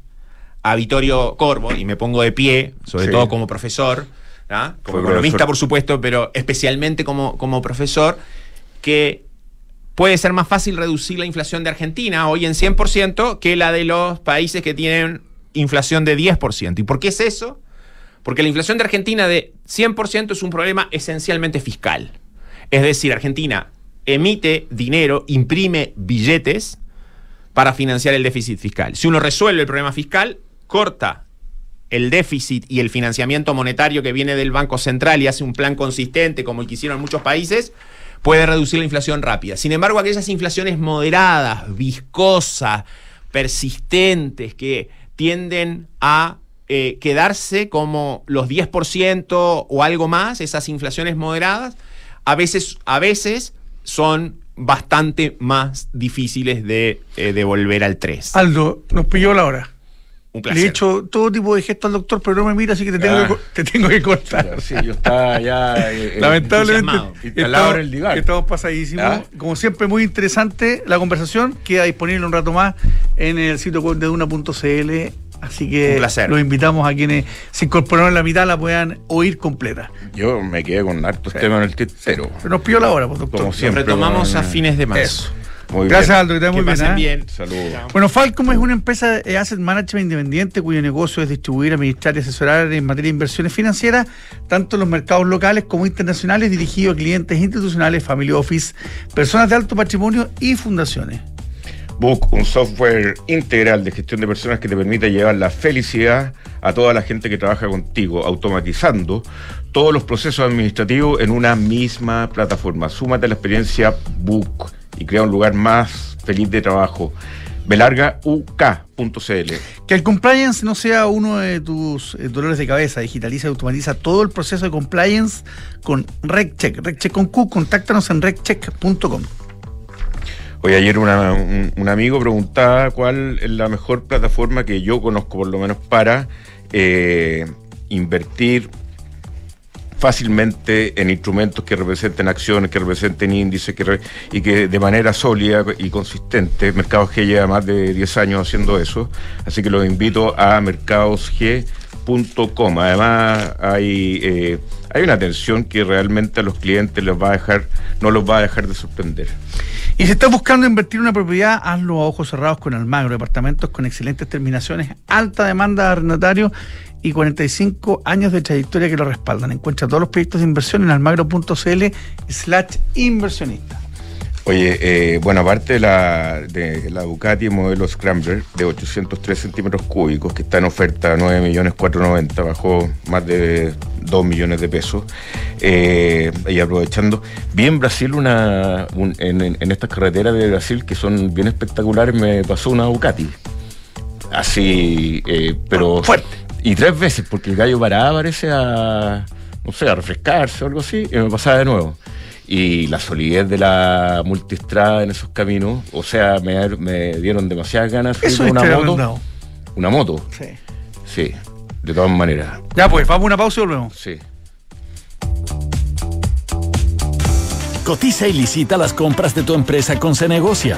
S3: a Vittorio Corvo, y me pongo de pie, sobre todo como profesor, ¿ah? como economista, por supuesto, pero especialmente como, como profesor, que puede ser más fácil reducir la inflación de Argentina hoy en 100% que la de los países que tienen inflación de 10%. ¿Y por qué es eso? Porque la inflación de Argentina de 100% es un problema esencialmente fiscal. Es decir, Argentina emite dinero, imprime billetes para financiar el déficit fiscal. Si uno resuelve el problema fiscal, corta el déficit y el financiamiento monetario que viene del Banco Central y hace un plan consistente como el que hicieron muchos países, puede reducir la inflación rápida. Sin embargo, aquellas inflaciones moderadas, viscosas, persistentes, que tienden a eh, quedarse como los 10% o algo más, esas inflaciones moderadas, a veces, a veces son bastante más difíciles de eh, devolver al 3.
S2: Aldo, nos pilló la hora. Un placer. Le he hecho todo tipo de gestos al doctor, pero no me mira, así que te tengo, que, te tengo que cortar.
S1: Sí, yo estaba ya. Eh,
S2: Lamentablemente, estamos, el estamos pasadísimos. ¿Ah? Como siempre, muy interesante la conversación. Queda disponible un rato más en el sitio web de Duna.cl. Así que los invitamos a quienes se incorporaron en la mitad la puedan oír completa.
S1: Yo me quedé con hartos temas en el tintero.
S2: Pero nos pidió la hora, pues, doctor.
S3: Como siempre. Retomamos a fines de marzo.
S2: Gracias, Aldo, que te muy
S3: bien.
S2: ¿eh?
S3: bien.
S1: Saludos.
S2: Bueno, Falcom es una empresa de asset management independiente cuyo negocio es distribuir, administrar y asesorar en materia de inversiones financieras, tanto en los mercados locales como internacionales, dirigido a clientes institucionales, family office, personas de alto patrimonio y fundaciones.
S1: Book, un software integral de gestión de personas que te permite llevar la felicidad a toda la gente que trabaja contigo, automatizando todos los procesos administrativos en una misma plataforma. Súmate a la experiencia Book y crea un lugar más feliz de trabajo. belargauk.cl.
S2: Que el compliance no sea uno de tus eh, dolores de cabeza. Digitaliza y automatiza todo el proceso de compliance con RecCheck. RecCheck con Q. Contáctanos en reccheck.com.
S1: Hoy ayer un, amigo preguntaba cuál es la mejor plataforma que yo conozco por lo menos para eh, invertir fácilmente en instrumentos que representen acciones, que representen índices que y que de manera sólida y consistente, Mercados G lleva más de 10 años haciendo eso, así que los invito a mercadosg.com. Además hay, eh, hay una atención que realmente a los clientes les va a dejar, no los va a dejar de sorprender.
S2: Y si estás buscando invertir en una propiedad, hazlo a ojos cerrados con Almagro, departamentos con excelentes terminaciones, alta demanda de arrendatarios y 45 años de trayectoria que lo respaldan. Encuentra todos los proyectos de inversión en almagro.cl slash inversionista.
S1: Oye, eh, bueno, aparte de la, de la Ducati modelo Scrambler de 803 centímetros cúbicos, que está en oferta a 9 millones 490, bajó más de 2 millones de pesos, eh, y aprovechando, vi en Brasil una, en, en, estas carreteras de Brasil que son bien espectaculares, me pasó una Ducati. Así, eh, pero...
S2: Fuerte
S1: y tres veces, porque el gallo paraba, parece a, no sé, a refrescarse o algo así, y me pasaba de nuevo. Y la solidez de la multistrada en esos caminos, o sea, me, me dieron demasiadas ganas
S2: de
S1: una moto. Una moto. Sí. Sí, de todas maneras.
S2: Ya pues, vamos a una pausa y volvemos.
S1: Sí.
S4: Cotiza y licita las compras de tu empresa con Cenegocia.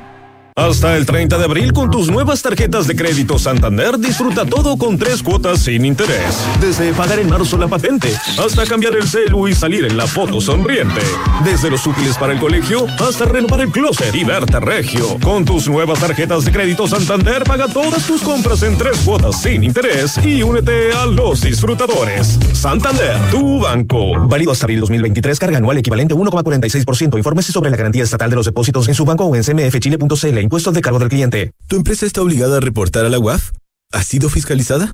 S5: Hasta el 30 de abril con tus nuevas tarjetas de crédito Santander disfruta todo con tres cuotas sin interés. Desde pagar en marzo la patente hasta cambiar el celu y salir en la foto sonriente. Desde los útiles para el colegio hasta renovar el closet y verte regio. Con tus nuevas tarjetas de crédito Santander paga todas tus compras en tres cuotas sin interés y únete a los disfrutadores. Santander, tu banco. Válido hasta abril 2023, carga anual equivalente a 1,46%. Infórmese sobre la garantía estatal de los depósitos en su banco o en cmfchile.cl impuestos de cargo del cliente.
S6: ¿Tu empresa está obligada a reportar a la UAF? ¿Ha sido fiscalizada?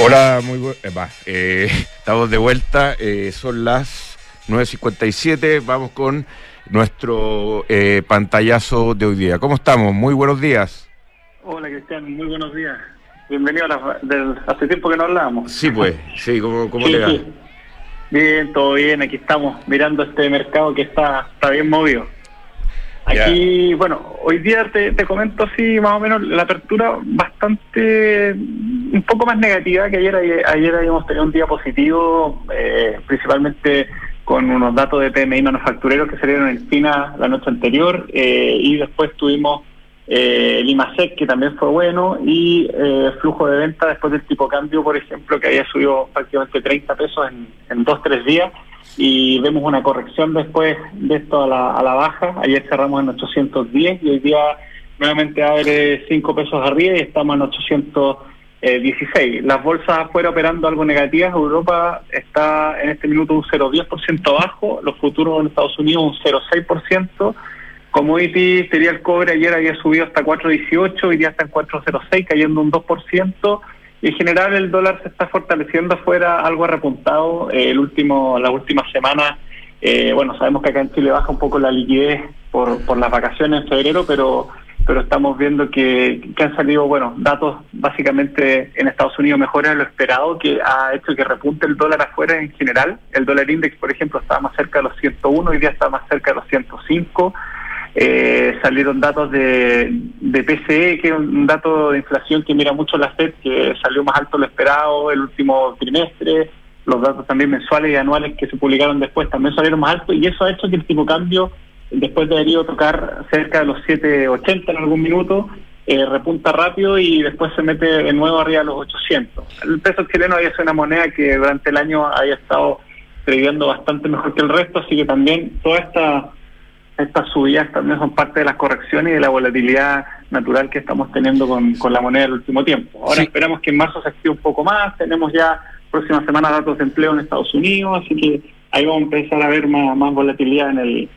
S1: Hola, muy bu- eh, eh, estamos de vuelta, eh, son las 9.57, vamos con nuestro eh, pantallazo de hoy día. ¿Cómo estamos? Muy buenos días.
S7: Hola Cristian, muy buenos días. Bienvenido a la, del, hace tiempo que no hablábamos.
S1: Sí, pues, sí, ¿cómo, cómo
S7: Sí,
S1: le va?
S7: sí. Bien, todo bien, aquí estamos mirando este mercado que está, está bien movido. Aquí, bueno, hoy día te, te comento así más o menos la apertura bastante, un poco más negativa que ayer. Ayer, ayer habíamos tenido un día positivo, eh, principalmente con unos datos de PMI manufactureros que salieron en China la noche anterior eh, y después tuvimos eh, el IMASEC que también fue bueno y eh, flujo de venta después del tipo cambio, por ejemplo, que había subido prácticamente 30 pesos en, en dos, tres días y vemos una corrección después de esto a la, a la baja. Ayer cerramos en 810 y hoy día nuevamente abre 5 pesos arriba y estamos en 816. Las bolsas afuera operando algo negativas. Europa está en este minuto un 0,10% abajo, los futuros en Estados Unidos un 0,6%. Commodity sería el cobre, ayer había subido hasta 4.18, hoy día está en 4.06, cayendo un 2%. En general el dólar se está fortaleciendo afuera, algo repuntado. Eh, el último, las últimas semanas, eh, bueno, sabemos que acá en Chile baja un poco la liquidez por, por las vacaciones en febrero, pero pero estamos viendo que, que han salido, bueno, datos básicamente en Estados Unidos mejores de lo esperado, que ha hecho que repunte el dólar afuera en general. El dólar index, por ejemplo, estaba más cerca de los 101, hoy día está más cerca de los 105. Eh, salieron datos de, de PCE, que es un dato de inflación que mira mucho la FED, que salió más alto lo esperado el último trimestre. Los datos también mensuales y anuales que se publicaron después también salieron más altos y eso ha hecho que el tipo cambio, después de haber ido a tocar cerca de los 7.80 en algún minuto, eh, repunta rápido y después se mete de nuevo arriba de los 800. El peso chileno había sido una moneda que durante el año había estado previendo bastante mejor que el resto, así que también toda esta estas subidas también son parte de las correcciones y de la volatilidad natural que estamos teniendo con, con la moneda del último tiempo. Ahora
S1: Sí.
S7: esperamos que en marzo se active un poco más, tenemos ya próxima semana datos de empleo en Estados Unidos, así que ahí vamos a empezar a ver más, más volatilidad en el...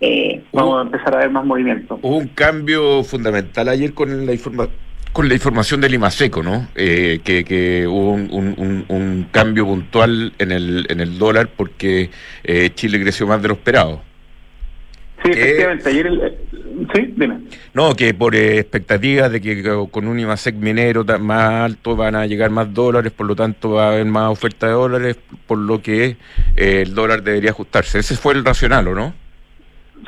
S7: eh, vamos a empezar a ver más movimiento.
S1: Hubo un cambio fundamental ayer con la informa con la información del IMASECO, ¿no? Eh, que, que hubo un- un cambio puntual en el, en el dólar porque eh, Chile creció más de lo esperado.
S7: Sí,
S1: ¿Qué?
S7: efectivamente, ayer... El, eh, sí, dime.
S1: No, que por eh, expectativas de que co- con un IMASEC minero más alto van a llegar más dólares, por lo tanto va a haber más oferta de dólares, por lo que eh, el dólar debería ajustarse. Ese fue el racional, ¿o no?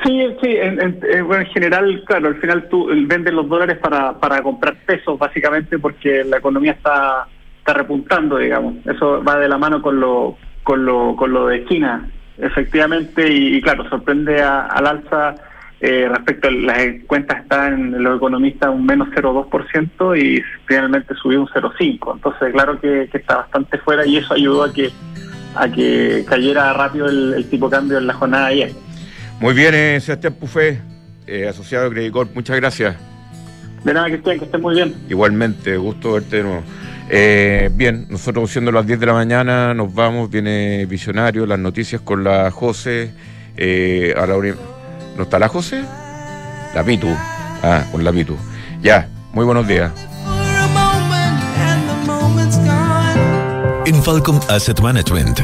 S7: Sí, sí, en, en- eh, bueno, en general, claro, al final tú vendes los dólares para, para comprar pesos, básicamente, porque la economía está está repuntando, digamos. Eso va de la mano con lo, con lo, con lo de China, efectivamente, y, claro, sorprende al alza eh, respecto a las cuentas están en los economistas un menos 0,2% y finalmente subió un 0,5%. Entonces, claro que, está bastante fuera y eso ayudó a que a que cayera rápido el, tipo de cambio en la jornada de ayer.
S1: Muy bien, eh, Sebastián Pufé, eh, asociado de Credit muchas gracias.
S7: De nada, estén, que estén muy bien.
S1: Igualmente, gusto verte de nuevo. Eh, bien, nosotros siendo las 10 de la mañana nos vamos, viene Visionario, las noticias con la José. Eh, a la ¿No está la José? La Mitu. Ah, con la Mitu. Ya, muy buenos días.
S6: En Falcom Asset Management